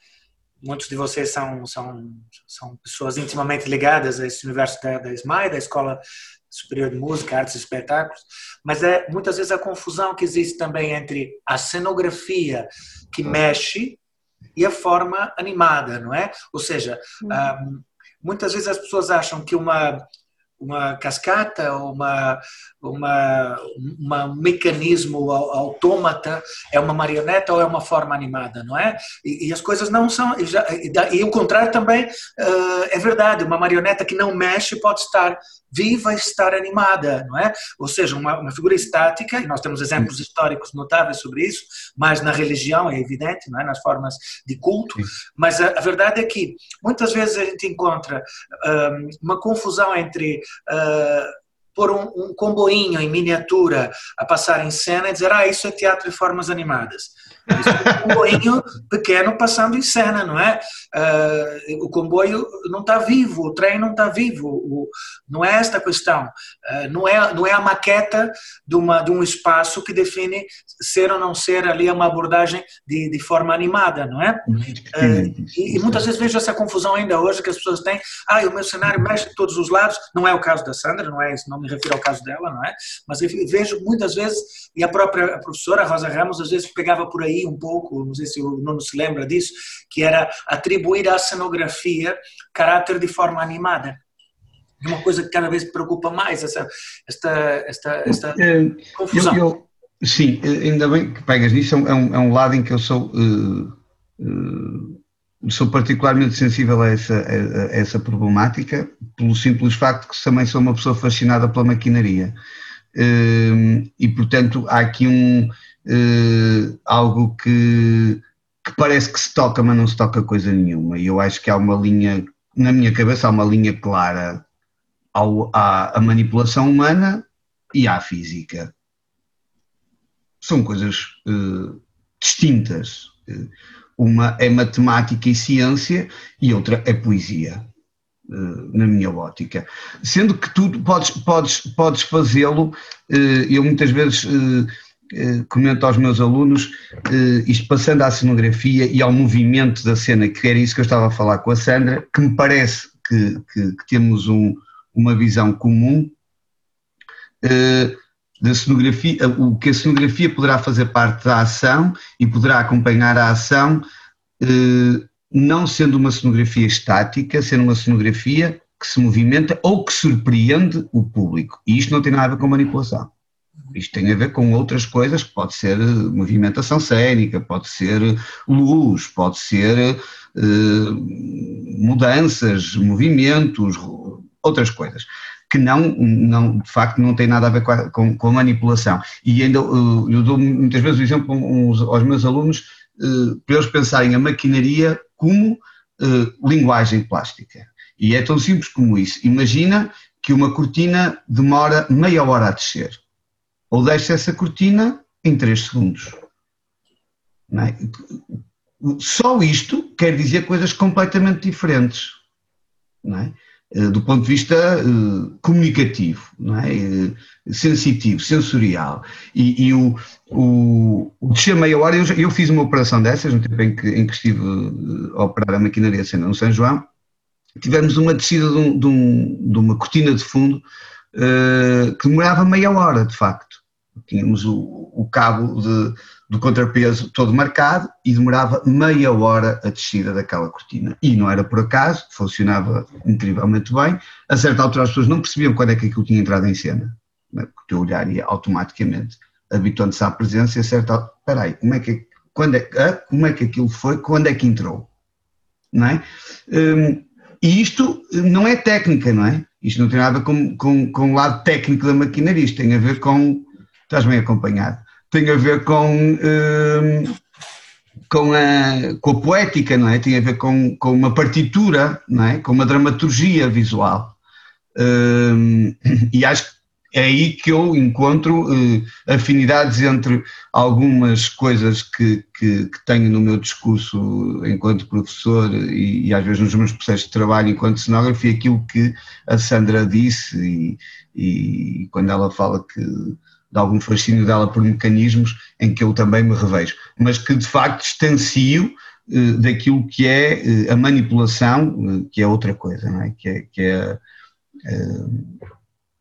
muitos de vocês são, são, são pessoas intimamente ligadas a esse universo da, da SMAI, da Escola Superior de Música, Artes e Espetáculos, mas é muitas vezes a confusão que existe também entre a cenografia que mexe e a forma animada, não é? Ou seja, um, uhum. muitas vezes as pessoas acham que uma uma cascata, uma, uma, uma, um mecanismo autômata, é uma marioneta ou é uma forma animada, não é? E, e as coisas não são. E, já, e, e, o contrário também uh, é verdade. Uma marioneta que não mexe pode estar viva e estar animada, não é? Ou seja, uma, uma figura estática, e nós temos exemplos históricos notáveis sobre isso, mas na religião é evidente, não é? nas formas de culto, mas a, a verdade é que muitas vezes a gente encontra uh, uma confusão entre uh, pôr um, um comboinho em miniatura a passar em cena e dizer, ah, isso é teatro de formas animadas. Um comboinho pequeno passando em cena, não é? Uh, o comboio não está vivo, o trem não está vivo, o, não é esta a questão. Uh, não, é, não é a maqueta de, uma, de um espaço que define ser ou não ser ali uma abordagem de, de forma animada, não é? Uh, e, e, muitas vezes vejo essa confusão ainda hoje que as pessoas têm, ah, o meu cenário mexe de todos os lados, não é o caso da Sandra, não é não me refiro ao caso dela, não é? Mas vejo muitas vezes, e a própria professora Rosa Ramos às vezes pegava por aí um pouco, não sei se o Nuno se lembra disso, que era atribuir à cenografia caráter de forma animada. É uma coisa que cada vez preocupa mais, essa, esta, esta, esta é, confusão. Eu, eu, sim, ainda bem que pegas nisso, é um, é um lado em que eu sou, uh, uh, sou particularmente sensível a essa, a, a essa problemática, pelo simples facto que também sou uma pessoa fascinada pela maquinaria. Uh, e portanto há aqui um, uh, algo que, que, parece que se toca, mas não se toca coisa nenhuma. E eu acho que há uma linha, na minha cabeça, há uma linha clara ao, à, à manipulação humana e à física. São coisas uh, distintas. Uma é matemática e ciência e outra é poesia, na minha ótica. Sendo que tu podes, podes, podes fazê-lo, eu muitas vezes comento aos meus alunos, isto passando à cenografia e ao movimento da cena, que era isso que eu estava a falar com a Sandra, que me parece que, que, que temos um, uma visão comum da cenografia, o que a cenografia poderá fazer parte da ação e poderá acompanhar a ação, não sendo uma cenografia estática, sendo uma cenografia que se movimenta ou que surpreende o público. E isto não tem nada a ver com manipulação. Isto tem a ver com outras coisas, que pode ser movimentação cênica, pode ser luz, pode ser mudanças, movimentos, outras coisas que não, não, de facto, não tem nada a ver com a, com, com a manipulação. E ainda uh, eu dou muitas vezes o exemplo uns, aos meus alunos uh, para eles pensarem a maquinaria como uh, linguagem plástica. E é tão simples como isso. Imagina que uma cortina demora meia hora a descer. Ou deixa essa cortina em 3 segundos. É? Só isto quer dizer coisas completamente diferentes. É? Eh, do ponto de vista uh, comunicativo, é? uh, sensitivo, sensorial. E, e o, o, o descer meia hora, eu, eu, fiz uma operação dessas, no tempo em que, em que estive a operar a maquinaria cena no São João, tivemos uma descida de, um, de, um, de uma cortina de fundo que demorava meia hora, de facto. Tínhamos o, o cabo de, do contrapeso todo marcado e demorava meia hora a descida daquela cortina. E não era por acaso, funcionava incrivelmente bem. A certa altura as pessoas não percebiam quando é que aquilo tinha entrado em cena, né? porque o teu olhar ia automaticamente habituando-se à presença e a certa altura, espera aí, como é que, quando é, como é que aquilo foi, quando é que entrou? Não é? Hum, e isto não é técnica, não é? Isto não tem nada com, com, com o lado técnico da maquinaria, isto tem a ver com, estás bem acompanhado, tem a ver com, um, com, a, com a poética, não é? Tem a ver com, com uma partitura, não é? Com uma dramaturgia visual. Um, e acho que é aí que eu encontro uh, afinidades entre algumas coisas que, que, que, tenho no meu discurso enquanto professor e, e, às vezes nos meus processos de trabalho enquanto cenógrafo e aquilo que a Sandra disse e, e quando ela fala que de algum fascínio dela por mecanismos em que eu também me revejo, mas que de facto distancio eh, daquilo que é eh, a manipulação, eh, que é outra coisa, não é? Que é, que é,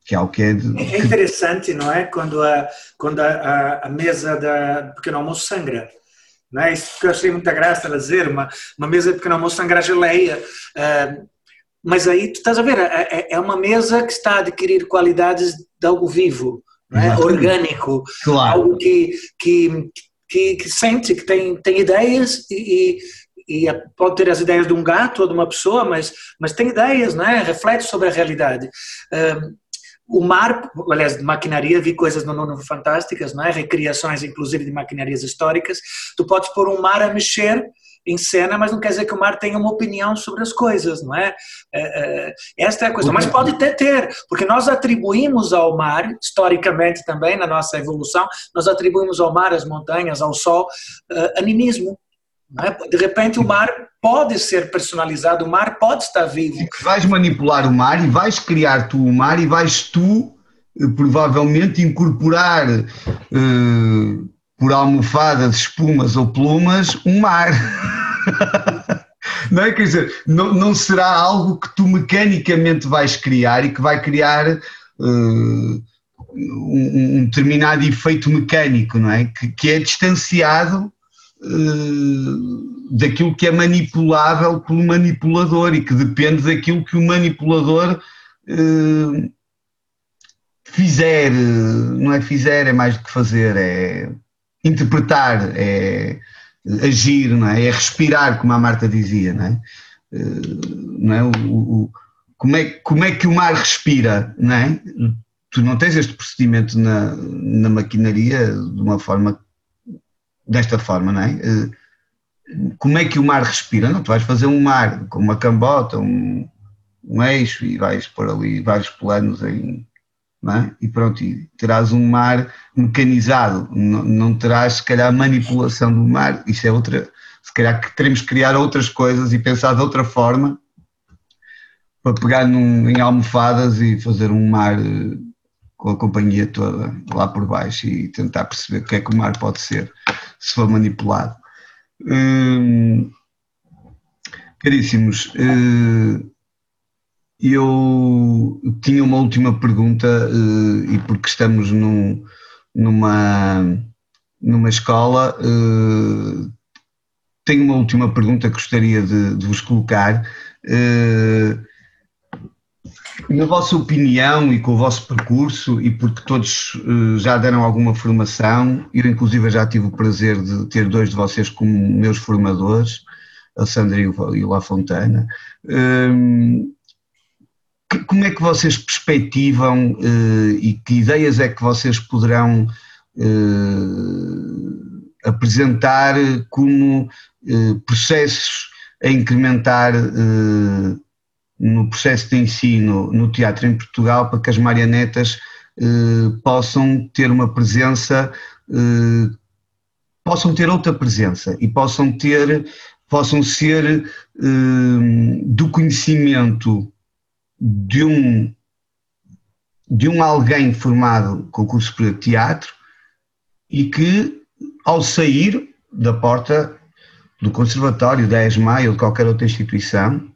que é algo que é... De, é interessante, não é? Quando a, quando a, a mesa da, do pequeno almoço sangra, não é? Isso que eu achei muita graça dizer, uma, uma mesa de pequeno almoço sangra geleia, uh, mas aí tu estás a ver, é, é, é uma mesa que está a adquirir qualidades de algo vivo, é? orgânico, claro. algo que, que, que, que, sente, que tem, tem ideias e, e, pode ter as ideias de um gato ou de uma pessoa, mas, mas tem ideias, né? reflete sobre a realidade. Um, o mar, aliás, de maquinaria, vi coisas no Nono fantásticas, não é? recriações inclusive de maquinarias históricas. Tu podes pôr um mar a mexer em cena, mas não quer dizer que o mar tenha uma opinião sobre as coisas, não é? é, esta é a coisa. Mas pode até ter, porque nós atribuímos ao mar, historicamente também, na nossa evolução, nós atribuímos ao mar, às montanhas, ao sol, uh, animismo. É? De repente o mar pode ser personalizado, o mar pode estar vivo. E que vais manipular o mar e vais criar tu o mar e vais tu eh, provavelmente incorporar uh, por almofada de espumas ou plumas um mar. não é? Quer dizer, não, não será algo que tu mecanicamente vais criar e que vai criar uh, um, um, determinado efeito mecânico, não é? Que, que é distanciado daquilo que é manipulável pelo manipulador e que depende daquilo que o manipulador uh, fizer, não é fizer, é mais do que fazer, é interpretar, é agir, não é? é respirar, como a Marta dizia, não é? Eh, não é? O, o, como, é, como é que o mar respira, não é? Tu não tens este procedimento na, na maquinaria de uma forma, desta forma, não é? Eh, como é que o mar respira? Não, tu vais fazer um mar com uma cambota, um, um eixo e vais pôr ali vários planos em é? e pronto, e terás um mar mecanizado, não, não terás se calhar manipulação do mar, isso é outra, se calhar que teremos que criar outras coisas e pensar de outra forma para pegar num, em almofadas e fazer um mar eh, com a companhia toda lá por baixo e tentar perceber o que é que o mar pode ser se for manipulado. Hum, caríssimos, hum, eu tinha uma última pergunta hum, e porque estamos num, numa, numa escola, hum, tenho uma última pergunta que gostaria de, de vos colocar. Hum, na vossa opinião e com o vosso percurso, e porque todos uh, já deram alguma formação, eu inclusive já tive o prazer de ter dois de vocês como meus formadores, a Sandra e o La Fontana, que, como é que vocês perspectivam uh, e que ideias é que vocês poderão uh, apresentar como processos a incrementar no processo de ensino no teatro em Portugal para que as marionetas eh, possam ter uma presença, eh, possam ter outra presença e possam ter, possam ser eh, do conhecimento de um de um alguém formado com curso de teatro e que ao sair da porta do conservatório, da ESMAI ou de qualquer outra instituição,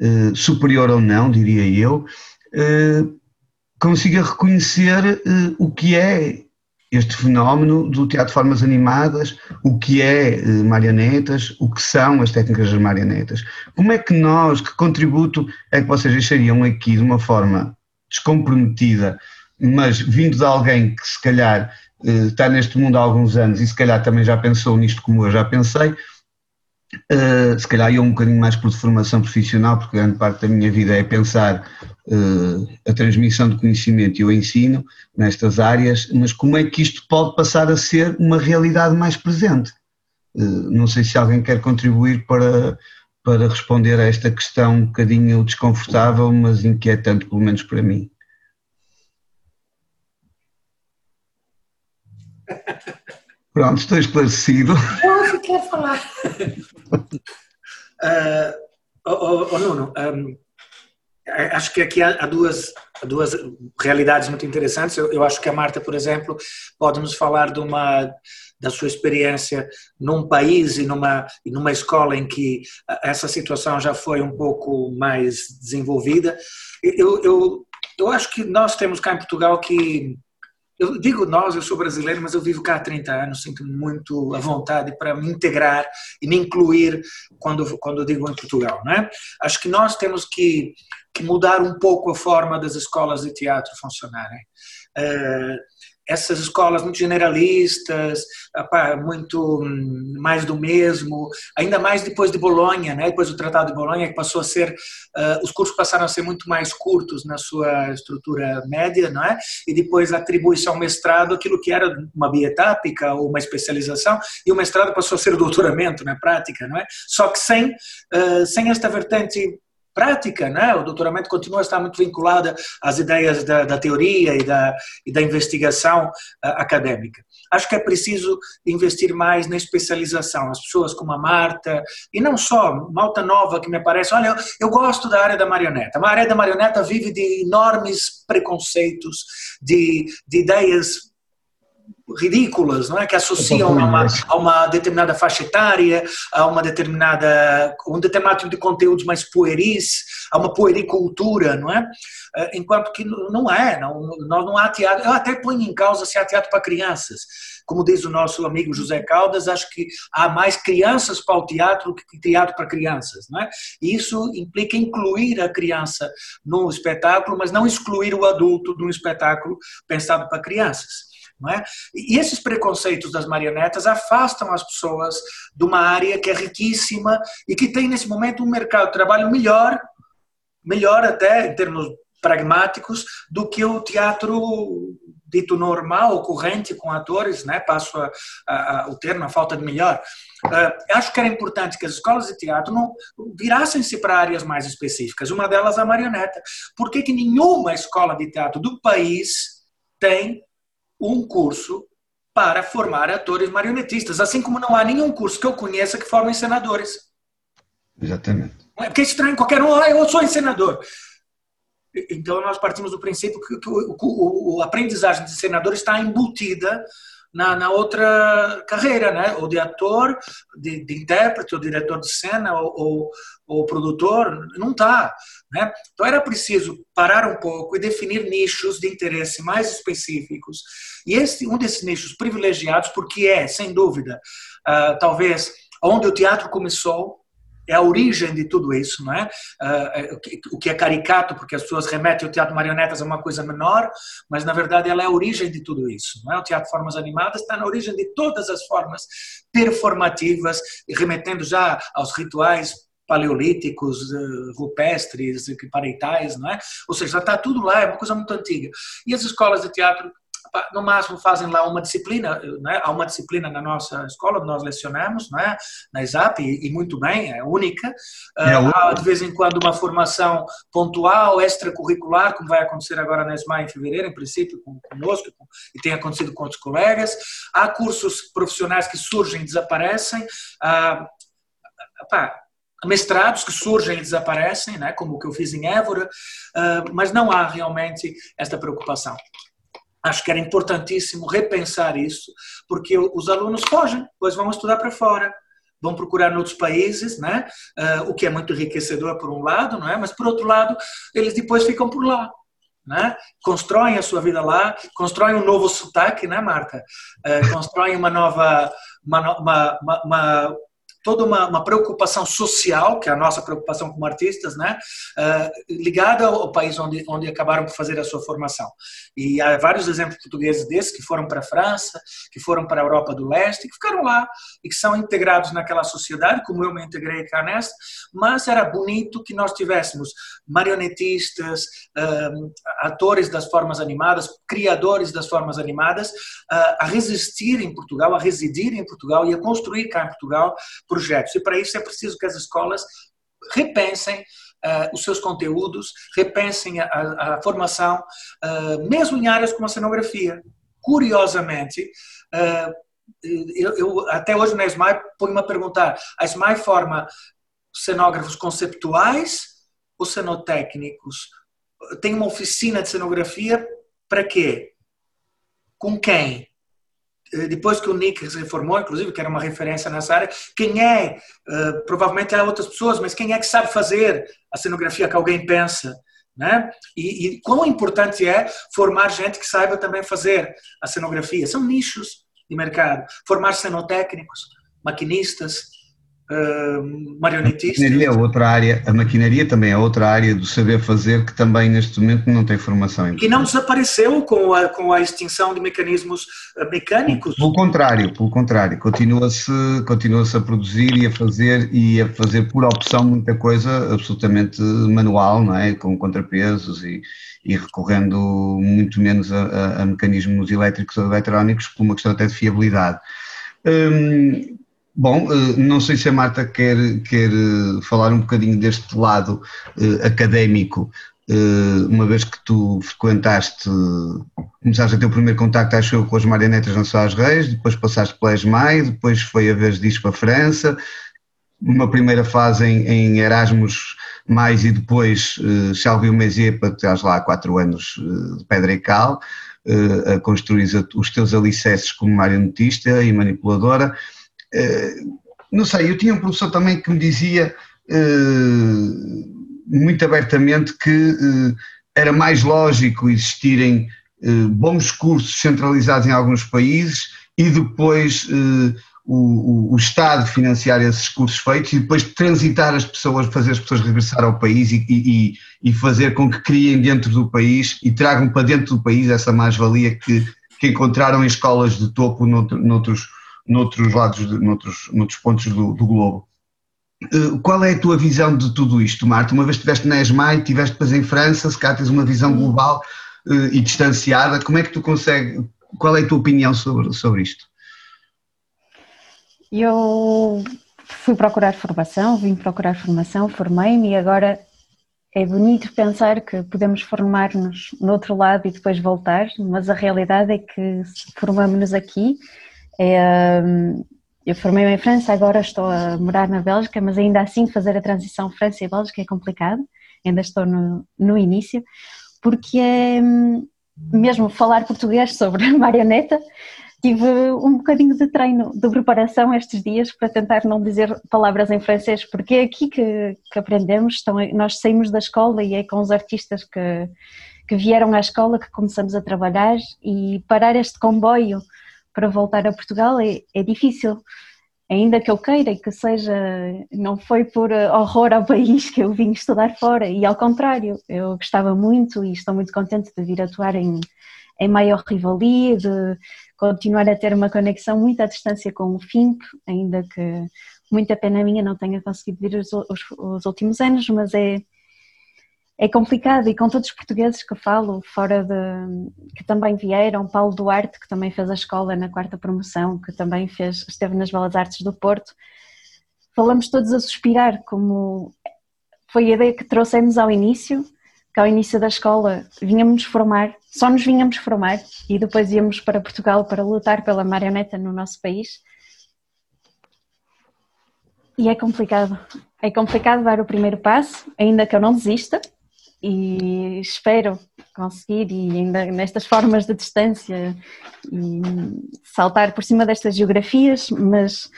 eh, superior ou não, diria eu, eh, consiga reconhecer eh, o que é este fenómeno do teatro de formas animadas, o que é marionetas, o que são as técnicas das marionetas. Como é que nós, que contributo é que vocês deixariam aqui de uma forma descomprometida, mas vindo de alguém que se calhar está neste mundo há alguns anos e se calhar também já pensou nisto como eu já pensei, Uh, se calhar eu um bocadinho mais por formação profissional, porque grande parte da minha vida é pensar uh, a transmissão de conhecimento e o ensino nestas áreas, mas como é que isto pode passar a ser uma realidade mais presente? Uh, não sei se alguém quer contribuir para, para responder a esta questão um bocadinho desconfortável, mas inquietante, pelo menos para mim. Pronto, estou esclarecido. Eu quero falar. uh, oh, oh, Nuno, um, acho que aqui há, duas, duas realidades muito interessantes. Eu, eu, acho que a Marta, por exemplo, pode nos falar de uma da sua experiência num país e numa, e numa escola em que essa situação já foi um pouco mais desenvolvida. Eu, eu, eu acho que nós temos cá em Portugal que eu digo nós, eu sou brasileiro, mas eu vivo cá há 30 anos, sinto muito a vontade para me integrar e me incluir quando, quando digo em Portugal. Né? Acho que nós temos que, que mudar um pouco a forma das escolas de teatro funcionarem. É, essas escolas muito generalistas, muito hum, mais do mesmo, ainda mais depois de Bolonha, né? depois do Tratado de Bolonha, que passou a ser, uh, os cursos passaram a ser muito mais curtos na sua estrutura média, não é? e depois atribui-se ao mestrado aquilo que era uma bietápica ou uma especialização, e o mestrado passou a ser doutoramento, né? prática, não é? só que sem, uh, sem esta vertente prática, né? O doutoramento continua a estar muito vinculado às ideias da, da teoria e da, e da investigação uh, acadêmica. Acho que é preciso investir mais na especialização. As pessoas como a Marta, e não só, Malta Nova, que me parece, olha, eu, eu gosto da área da marioneta. A área da marioneta vive de enormes preconceitos, de, de ideias ridículas, não é? Que associam a uma, a uma, determinada faixa etária, a uma determinada um determinado tipo de conteúdos mais pueris, a uma puericultura, não é? Eh, enquanto que não é, não, nós não há teatro. Eu até ponho em causa se há teatro para crianças. Como diz o nosso amigo José Caldas, acho que há mais crianças para o teatro que teatro para crianças, não é? E isso implica incluir a criança no espetáculo, mas não excluir o adulto de um espetáculo pensado para crianças. É? E esses preconceitos das marionetas afastam as pessoas de uma área que é riquíssima e que tem nesse momento um mercado de trabalho melhor, melhor até em termos pragmáticos, do que o teatro dito normal, ocorrente com atores, né? passo a, a, a, o termo, a falta de melhor. Uh, acho que era importante que as escolas de teatro não virassem-se para áreas mais específicas. Uma delas a marioneta. Por que, que nenhuma escola de teatro do país tem um curso para formar atores marionetistas? Assim como não há nenhum curso que eu conheça que forme encenadores. Exatamente. É porque é estranho, qualquer um, ah, eu sou encenador. Então, nós partimos do princípio que, o, aprendizagem de senador está embutida na, na, outra carreira, né? ou de ator, de, de intérprete, ou diretor de cena, ou, ou, ou produtor, não está. Né? Então, era preciso parar um pouco e definir nichos de interesse mais específicos. E esse um desses nichos privilegiados, porque é, sem dúvida, uh, talvez onde o teatro começou, é a origem de tudo isso, não é? Uh, o que é caricato, porque as pessoas remetem o teatro marionetas a uma coisa menor, mas na verdade ela é a origem de tudo isso, não é? O teatro de formas animadas está na origem de todas as formas performativas, remetendo já aos rituais paleolíticos, uh, rupestres, pareitais, não é? Ou seja, está tudo lá, é uma coisa muito antiga. E as escolas de teatro no máximo fazem lá uma disciplina, né? há uma disciplina na nossa escola nós lecionamos, né? na ISAP, e, muito bem, é única. É há de vez em quando uma formação pontual, extracurricular, como vai acontecer agora na ESMA em fevereiro, em princípio, conosco, e tem acontecido com outros colegas. Há cursos profissionais que surgem e desaparecem. Pá, mestrados que surgem e desaparecem, né, como o que eu fiz em Évora, uh, mas não há realmente esta preocupação. Acho que era importantíssimo repensar isso, porque os alunos fogem, pois vão estudar para fora, vão procurar noutros países, né? Uh, o que é muito enriquecedor por um lado, não é? Mas por outro lado, eles depois ficam por lá. Né? constroem a sua vida lá, constroem um novo sotaque, né, Marta? Uh, constroem uma nova, uma, uma, uma, toda uma, uma, preocupação social, que é a nossa preocupação como artistas, né, uh, ligada ao país onde, onde acabaram por fazer a sua formação. E há vários exemplos portugueses desses que foram para a França, que foram para a Europa do Leste, que ficaram lá e que são integrados naquela sociedade, como eu me integrei cá nesta, mas era bonito que nós tivéssemos marionetistas, uh, atores das formas animadas, criadores das formas animadas, uh, a resistir em Portugal, a residir em Portugal e a construir cá em Portugal projetos. E para isso é preciso que as escolas repensem uh, os seus conteúdos, repensem a, a, a formação, uh, mesmo em áreas como a cenografia. Curiosamente, uh, eu, eu, até hoje na SMAI ponho-me a perguntar: a SMAI forma cenógrafos conceptuais ou cenotécnicos? Tem uma oficina de cenografia para quê? Com quem? Eh, depois que o Nick se reformou, inclusive, que era uma referência nessa área, quem é, uh, provavelmente há outras pessoas, mas quem é que sabe fazer a cenografia que alguém pensa? Né? E, e quão importante é formar gente que saiba também fazer a cenografia. São nichos de mercado. Formar cenotécnicos, maquinistas, uh, marionetistas. A maquinaria é outra área, a maquinaria também é outra área do saber fazer que também neste momento não tem formação. E não desapareceu com a, com a extinção de mecanismos uh, mecânicos? Pelo contrário, pelo contrário, continua-se continua a produzir e a fazer e a fazer por opção muita coisa absolutamente manual, não é? Com contrapesos e, e recorrendo muito menos a, a, a mecanismos elétricos ou eletrónicos por uma questão até de fiabilidade. Hum, Bom, eh, não sei se a Marta quer, quer eh, falar um bocadinho deste lado uh, académico, uma vez que tu frequentaste, começaste a ter o primeiro contacto, acho eu, com as marionetas na Soares Reis, depois passaste pela ESMAI, depois foi a vez disso para a França, uma primeira fase em, em Erasmus mais e depois uh, Chalvio Mézier, para estás lá quatro anos uh, de pedra e cal, uh, a construir os teus alicerces como marionetista e manipuladora. Eh, não sei, eu tinha um professor também que me dizia eh, muito abertamente que eh, era mais lógico existirem bons cursos centralizados em alguns países e depois o, o, Estado financiar esses cursos feitos e depois transitar as pessoas, fazer as pessoas regressar ao país e, e, e fazer com que criem dentro do país e tragam para dentro do país essa mais-valia que, que encontraram em escolas de topo noutro, noutros noutros lados, noutros, noutros pontos do, do globo. Uh, qual é a tua visão de tudo isto, Marta? Uma vez estiveste na ESMAI, estiveste depois em França, se cá tens uma visão global, e distanciada. Como é que tu consegues, qual é a tua opinião sobre, sobre isto? Eu fui procurar formação, vim procurar formação, formei-me e agora é bonito pensar que podemos formar-nos no outro lado e depois voltar, mas a realidade é que formamos-nos aqui. É, hum, eu formei-me em França, agora estou a morar na Bélgica, mas ainda assim fazer a transição França e Bélgica é complicado, ainda estou no, no início, porque é hum, mesmo falar português sobre marioneta tive um bocadinho de treino, de preparação estes dias para tentar não dizer palavras em francês, porque é aqui que, que aprendemos, então, nós saímos da escola e é com os artistas que, que vieram à escola que começamos a trabalhar. E parar este comboio para voltar a Portugal é, é difícil. Ainda que eu queira e que seja, não foi por horror ao país que eu vim estudar fora, e ao contrário, eu gostava muito e estou muito contente de vir atuar em, em maior rivalia, de continuar a ter uma conexão muito à distância com o FIMP, ainda que muita pena minha não tenha conseguido vir os, os, os, últimos anos, mas é, é complicado e com todos os portugueses que falo, fora de, que também vieram, Paulo Duarte, que também fez a escola na quarta promoção, que também fez, esteve nas Belas Artes do Porto, falamos todos a suspirar, como foi a ideia que trouxemos ao início, que ao início da escola vinhamos formar, só nos vinhamos formar e depois íamos para Portugal para lutar pela marioneta no nosso país. E é complicado. É complicado dar o primeiro passo, ainda que eu não desista e espero conseguir e ainda nestas formas de distância e saltar por cima destas geografias, mas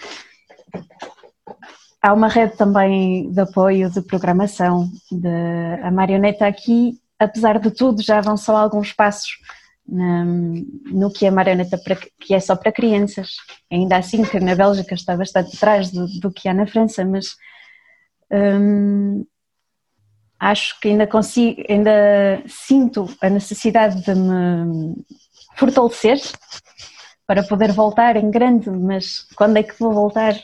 Há uma rede também de apoio de programação. De, marioneta aqui, apesar de tudo, já avançou alguns passos no que é marioneta para, que é só para crianças. Ainda assim que na Bélgica está bastante atrás do, do que há na França, mas hum, acho que ainda consigo, ainda sinto a necessidade de me fortalecer para poder voltar em grande, mas quando é que vou voltar?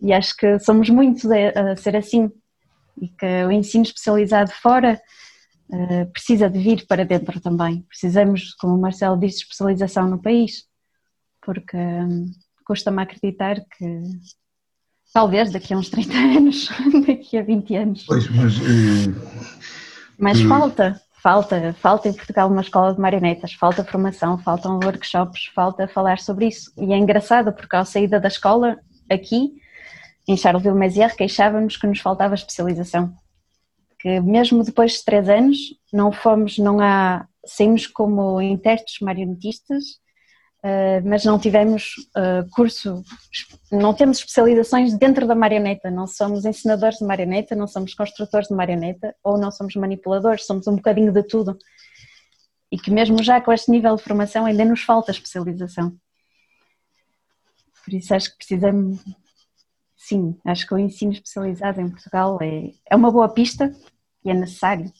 E acho que somos muitos a, ser assim e que o ensino especializado fora uh, precisa de vir para dentro também. Precisamos, como o Marcelo disse, especialização no país, porque um, custa-me acreditar que talvez daqui a uns 30 anos, daqui a 20 anos. Pois, mas. Uh, mas uh, falta, falta, falta em Portugal uma escola de marionetas, falta formação, faltam workshops, falta falar sobre isso. E é engraçado porque ao saída da escola, aqui, em Charleville-Mézières queixávamos que nos faltava especialização. Que mesmo depois de três anos não fomos, não há, saímos como intérpretes marionetistas, mas não tivemos uh, curso, não temos especializações dentro da marioneta, não somos ensinadores de marioneta, não somos construtores de marioneta ou não somos manipuladores, somos um bocadinho de tudo. E que mesmo já com este nível de formação ainda nos falta especialização. Por isso acho que precisamos sim, acho que o ensino especializado em Portugal é, é uma boa pista e é necessário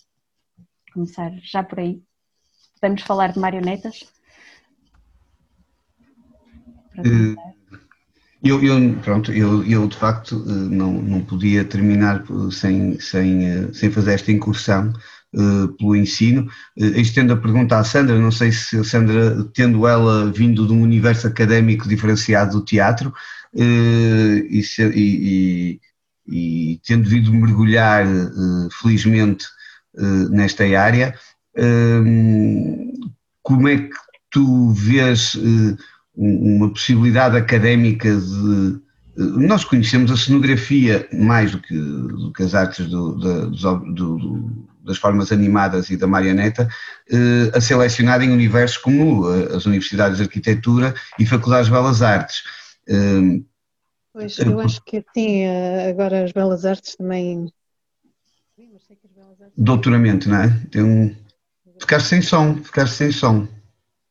começar já por aí. Podemos falar de marionetas? Eh, eu, eu, pronto, eu, eu de facto eh, não, não podia terminar sem, sem, eh, sem fazer esta incursão uh, pelo ensino. Uh, estendo a pergunta à Sandra, não sei se a Sandra, tendo ela vindo de um universo académico diferenciado do teatro, eh, e, e, e, tendo vindo mergulhar felizmente nesta área, como é que tu vês uma possibilidade académica de nós conhecemos a cenografia mais do que, do que as artes do, do, do, das formas animadas e da marioneta, a selecionar em universos como as universidades de arquitetura e faculdades de belas artes. Pois, eu acho que sim, eh, agora as belas artes também. Doutoramento, não é? Tem um... Ficaste sem som, ficaste sem som.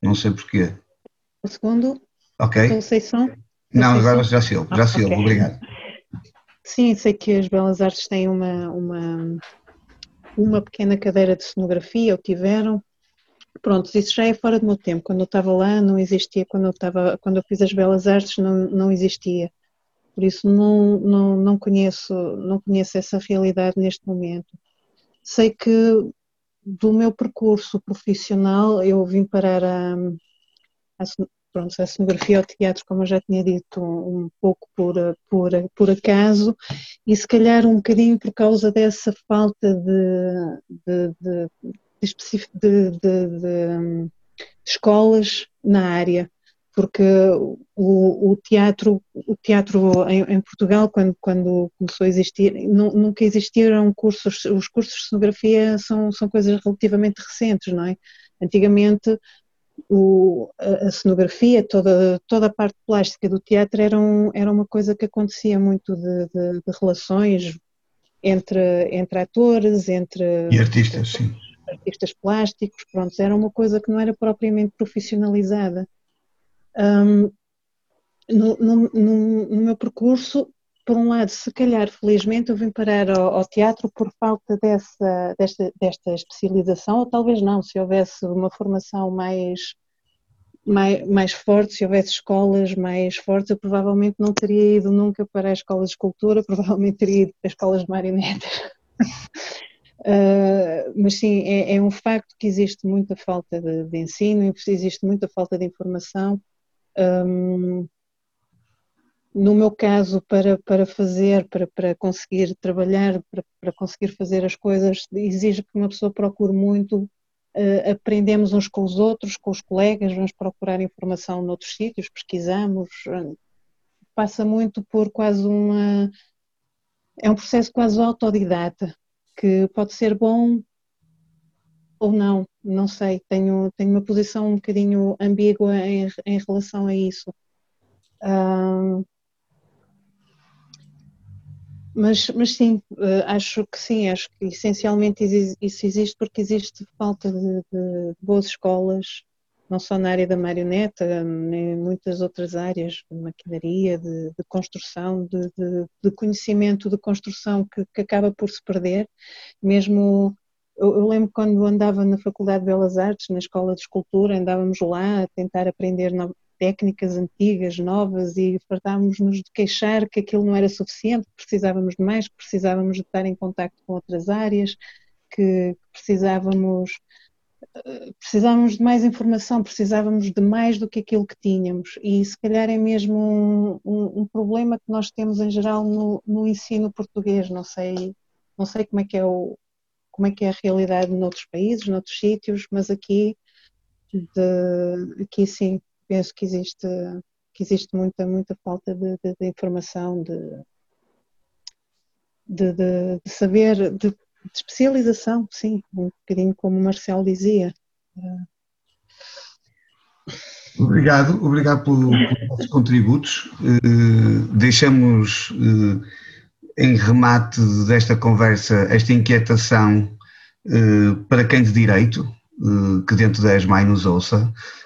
Não sei porquê. O segundo? Ok. Som? Não, agora já sei, já sei, okay. obrigado. Sim, sei que as belas artes têm uma, uma, uma pequena cadeira de cenografia, ou tiveram, pronto, isso já é fora do meu tempo. Quando eu estava lá não existia, quando eu, estava, quando eu fiz as belas artes não, não existia. Por isso não, não, não, conheço, não conheço essa realidade neste momento. Sei que do meu percurso profissional, eu vim parar a, a, pronto, a cenografia ao teatro, como eu já tinha dito, um, pouco por, por, por acaso, e se calhar um bocadinho por causa dessa falta de, de, de, de, de, escolas na área porque o, o, teatro, o teatro em, em, Portugal, quando, quando começou a existir, nunca existiram cursos, os cursos de cenografia são, são coisas relativamente recentes, não é? Antigamente o, a, a, cenografia, toda, toda a parte plástica do teatro era, um, era uma coisa que acontecia muito de, de, de relações entre, entre atores, entre... E artistas, sim. Artistas plásticos, pronto, era uma coisa que não era propriamente profissionalizada. Um, no, no, no, no, meu percurso, por um lado, se calhar, felizmente, eu vim parar ao, ao teatro por falta dessa, desta, desta especialização, ou talvez não, se houvesse uma formação mais, mais, mais forte, se houvesse escolas mais fortes, eu provavelmente não teria ido nunca para as escolas de escultura, provavelmente teria ido para as escolas de marionetas. Uh, mas sim, é, é, um facto que existe muita falta de, de ensino, existe muita falta de informação um, no meu caso, para, para fazer, para, para conseguir trabalhar, para, para conseguir fazer as coisas, exige que uma pessoa procure muito, uh, aprendemos uns com os outros, com os colegas, vamos procurar informação noutros sítios, pesquisamos, uh, passa muito por quase uma. É um processo quase autodidata, que pode ser bom ou não, não sei, tenho, tenho uma posição um bocadinho ambígua em, em relação a isso. Mas, mas sim, uh, acho que sim, acho que essencialmente isso existe porque existe falta de, de boas escolas, não só na área da marioneta, nem em muitas outras áreas, de maquinaria, de, de construção, de, de, conhecimento de construção que, que acaba por se perder, mesmo eu, lembro quando andava na Faculdade de Belas Artes, na Escola de Escultura, andávamos lá a tentar aprender técnicas antigas, novas e fartávamos-nos de queixar que aquilo não era suficiente, que precisávamos de mais, que precisávamos de estar em contato com outras áreas, que precisávamos eh, precisávamos de mais informação, precisávamos de mais do que aquilo que tínhamos. E se calhar é mesmo um, um, um problema que nós temos em geral no, no, ensino português, não sei, não sei como é que é o, como é que é a realidade noutros países, noutros sítios, mas aqui, de, aqui sim, penso que existe, que existe muita, muita falta de, de, de informação, de, de, saber, de, especialização, sim, um bocadinho como o Marcel dizia. Obrigado, obrigado pelos contributos. Uh, deixamos uh, em remate desta conversa esta inquietação eh, para quem de direito, eh, que dentro da ESMAI nos ouça, eh,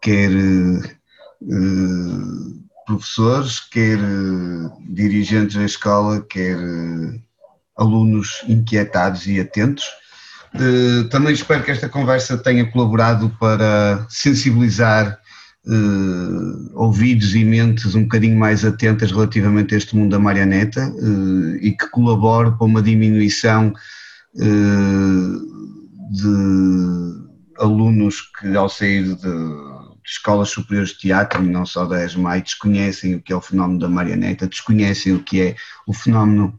quer professores, quer dirigentes da escola, quer alunos inquietados e atentos. Também espero que esta conversa tenha colaborado para sensibilizar uh, ouvidos e mentes um bocadinho mais atentas relativamente a este mundo da marioneta uh, e que colabore para uma diminuição uh, de alunos que ao sair de, de escolas superiores de teatro, não só da ESMAI, desconhecem o que é o fenómeno da marioneta, desconhecem o que é o fenómeno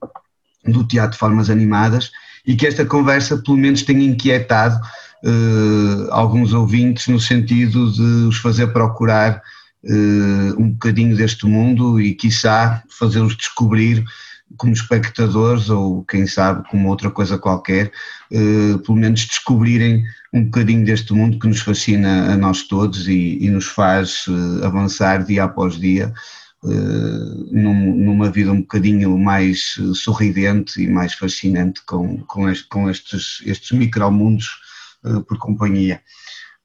do teatro de formas animadas e que esta conversa pelo menos tenha inquietado uh, alguns ouvintes no sentido de os fazer procurar uh, um bocadinho deste mundo e, quiçá, fazê-los descobrir como espectadores ou quem sabe como outra coisa qualquer, uh, pelo menos descobrirem um bocadinho deste mundo que nos fascina a nós todos e, e nos faz uh, avançar dia após dia num, numa vida um bocadinho mais sorridente e mais fascinante com, com, este, com estes, estes micromundos eh, por companhia.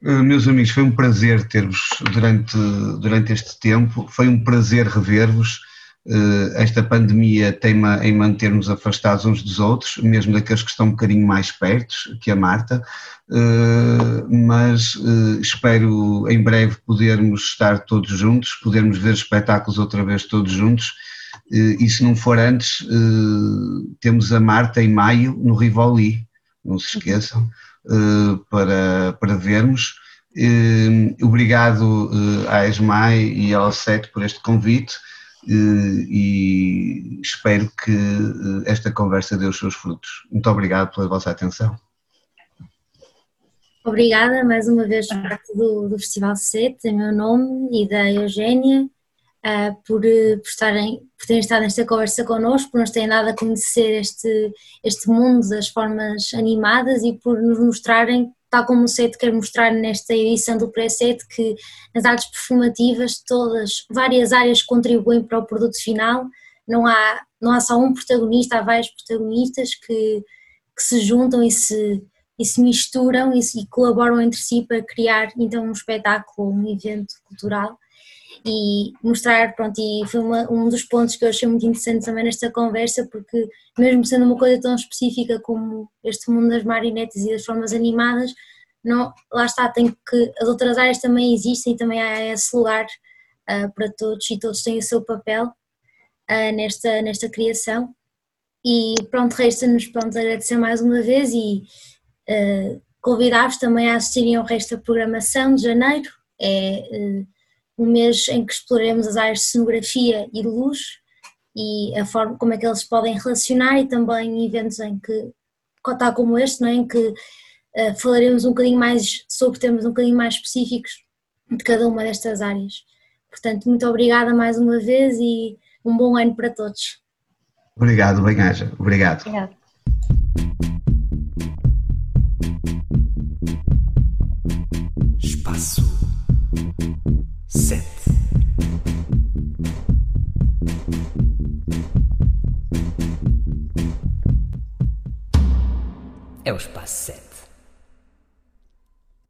Eh, meus amigos, foi um prazer ter-vos durante, durante este tempo, foi um prazer rever-vos. Eh, esta pandemia teima em manter-nos afastados uns dos outros, mesmo daqueles que estão um bocadinho mais perto que a Marta, mas espero em breve podermos estar todos juntos, podermos ver espetáculos outra vez todos juntos. E se não for antes, temos a Marta em maio no Rivoli, não se esqueçam, para, para vermos. Obrigado à ESMAI e ao SET por este convite e espero que esta conversa dê os seus frutos. Muito obrigado pela vossa atenção. Obrigada mais uma vez por parte do, do Festival SET, em meu nome e da Eugénia, uh, por, eh, por, estarem, por terem estado nesta conversa connosco, por nos terem dado a conhecer este, este mundo das formas animadas e por nos mostrarem, tal como o SET quer mostrar nesta edição do Pré-SET, que nas artes performativas todas, várias áreas contribuem para o produto final, não há, não há só um protagonista, há vários protagonistas que, que se juntam e se e se misturam e, e, colaboram entre si para criar então um espetáculo, um evento cultural e mostrar, pronto, e foi uma, um dos pontos que eu achei muito interessante também nesta conversa, porque mesmo sendo uma coisa tão específica como este mundo das marionetes e das formas animadas, não, lá está, tem que, as outras áreas também existem e também há esse lugar uh, para todos e todos têm o seu papel uh, nesta, nesta criação. E pronto, resta-nos agradecer mais uma vez e uh, convidar-vos também a assistirem ao resto da programação de janeiro, é um mês em que exploraremos as áreas de cenografia e de luz e a forma como é que eles podem relacionar e também eventos em que, tal como este, não é? em que uh, falaremos um bocadinho mais sobre temas um bocadinho mais específicos de cada uma destas áreas. Portanto, muito obrigada mais uma vez e um bom ano para todos. Obrigado, bem-aja. Obrigado. Obrigado. É o espaço sete.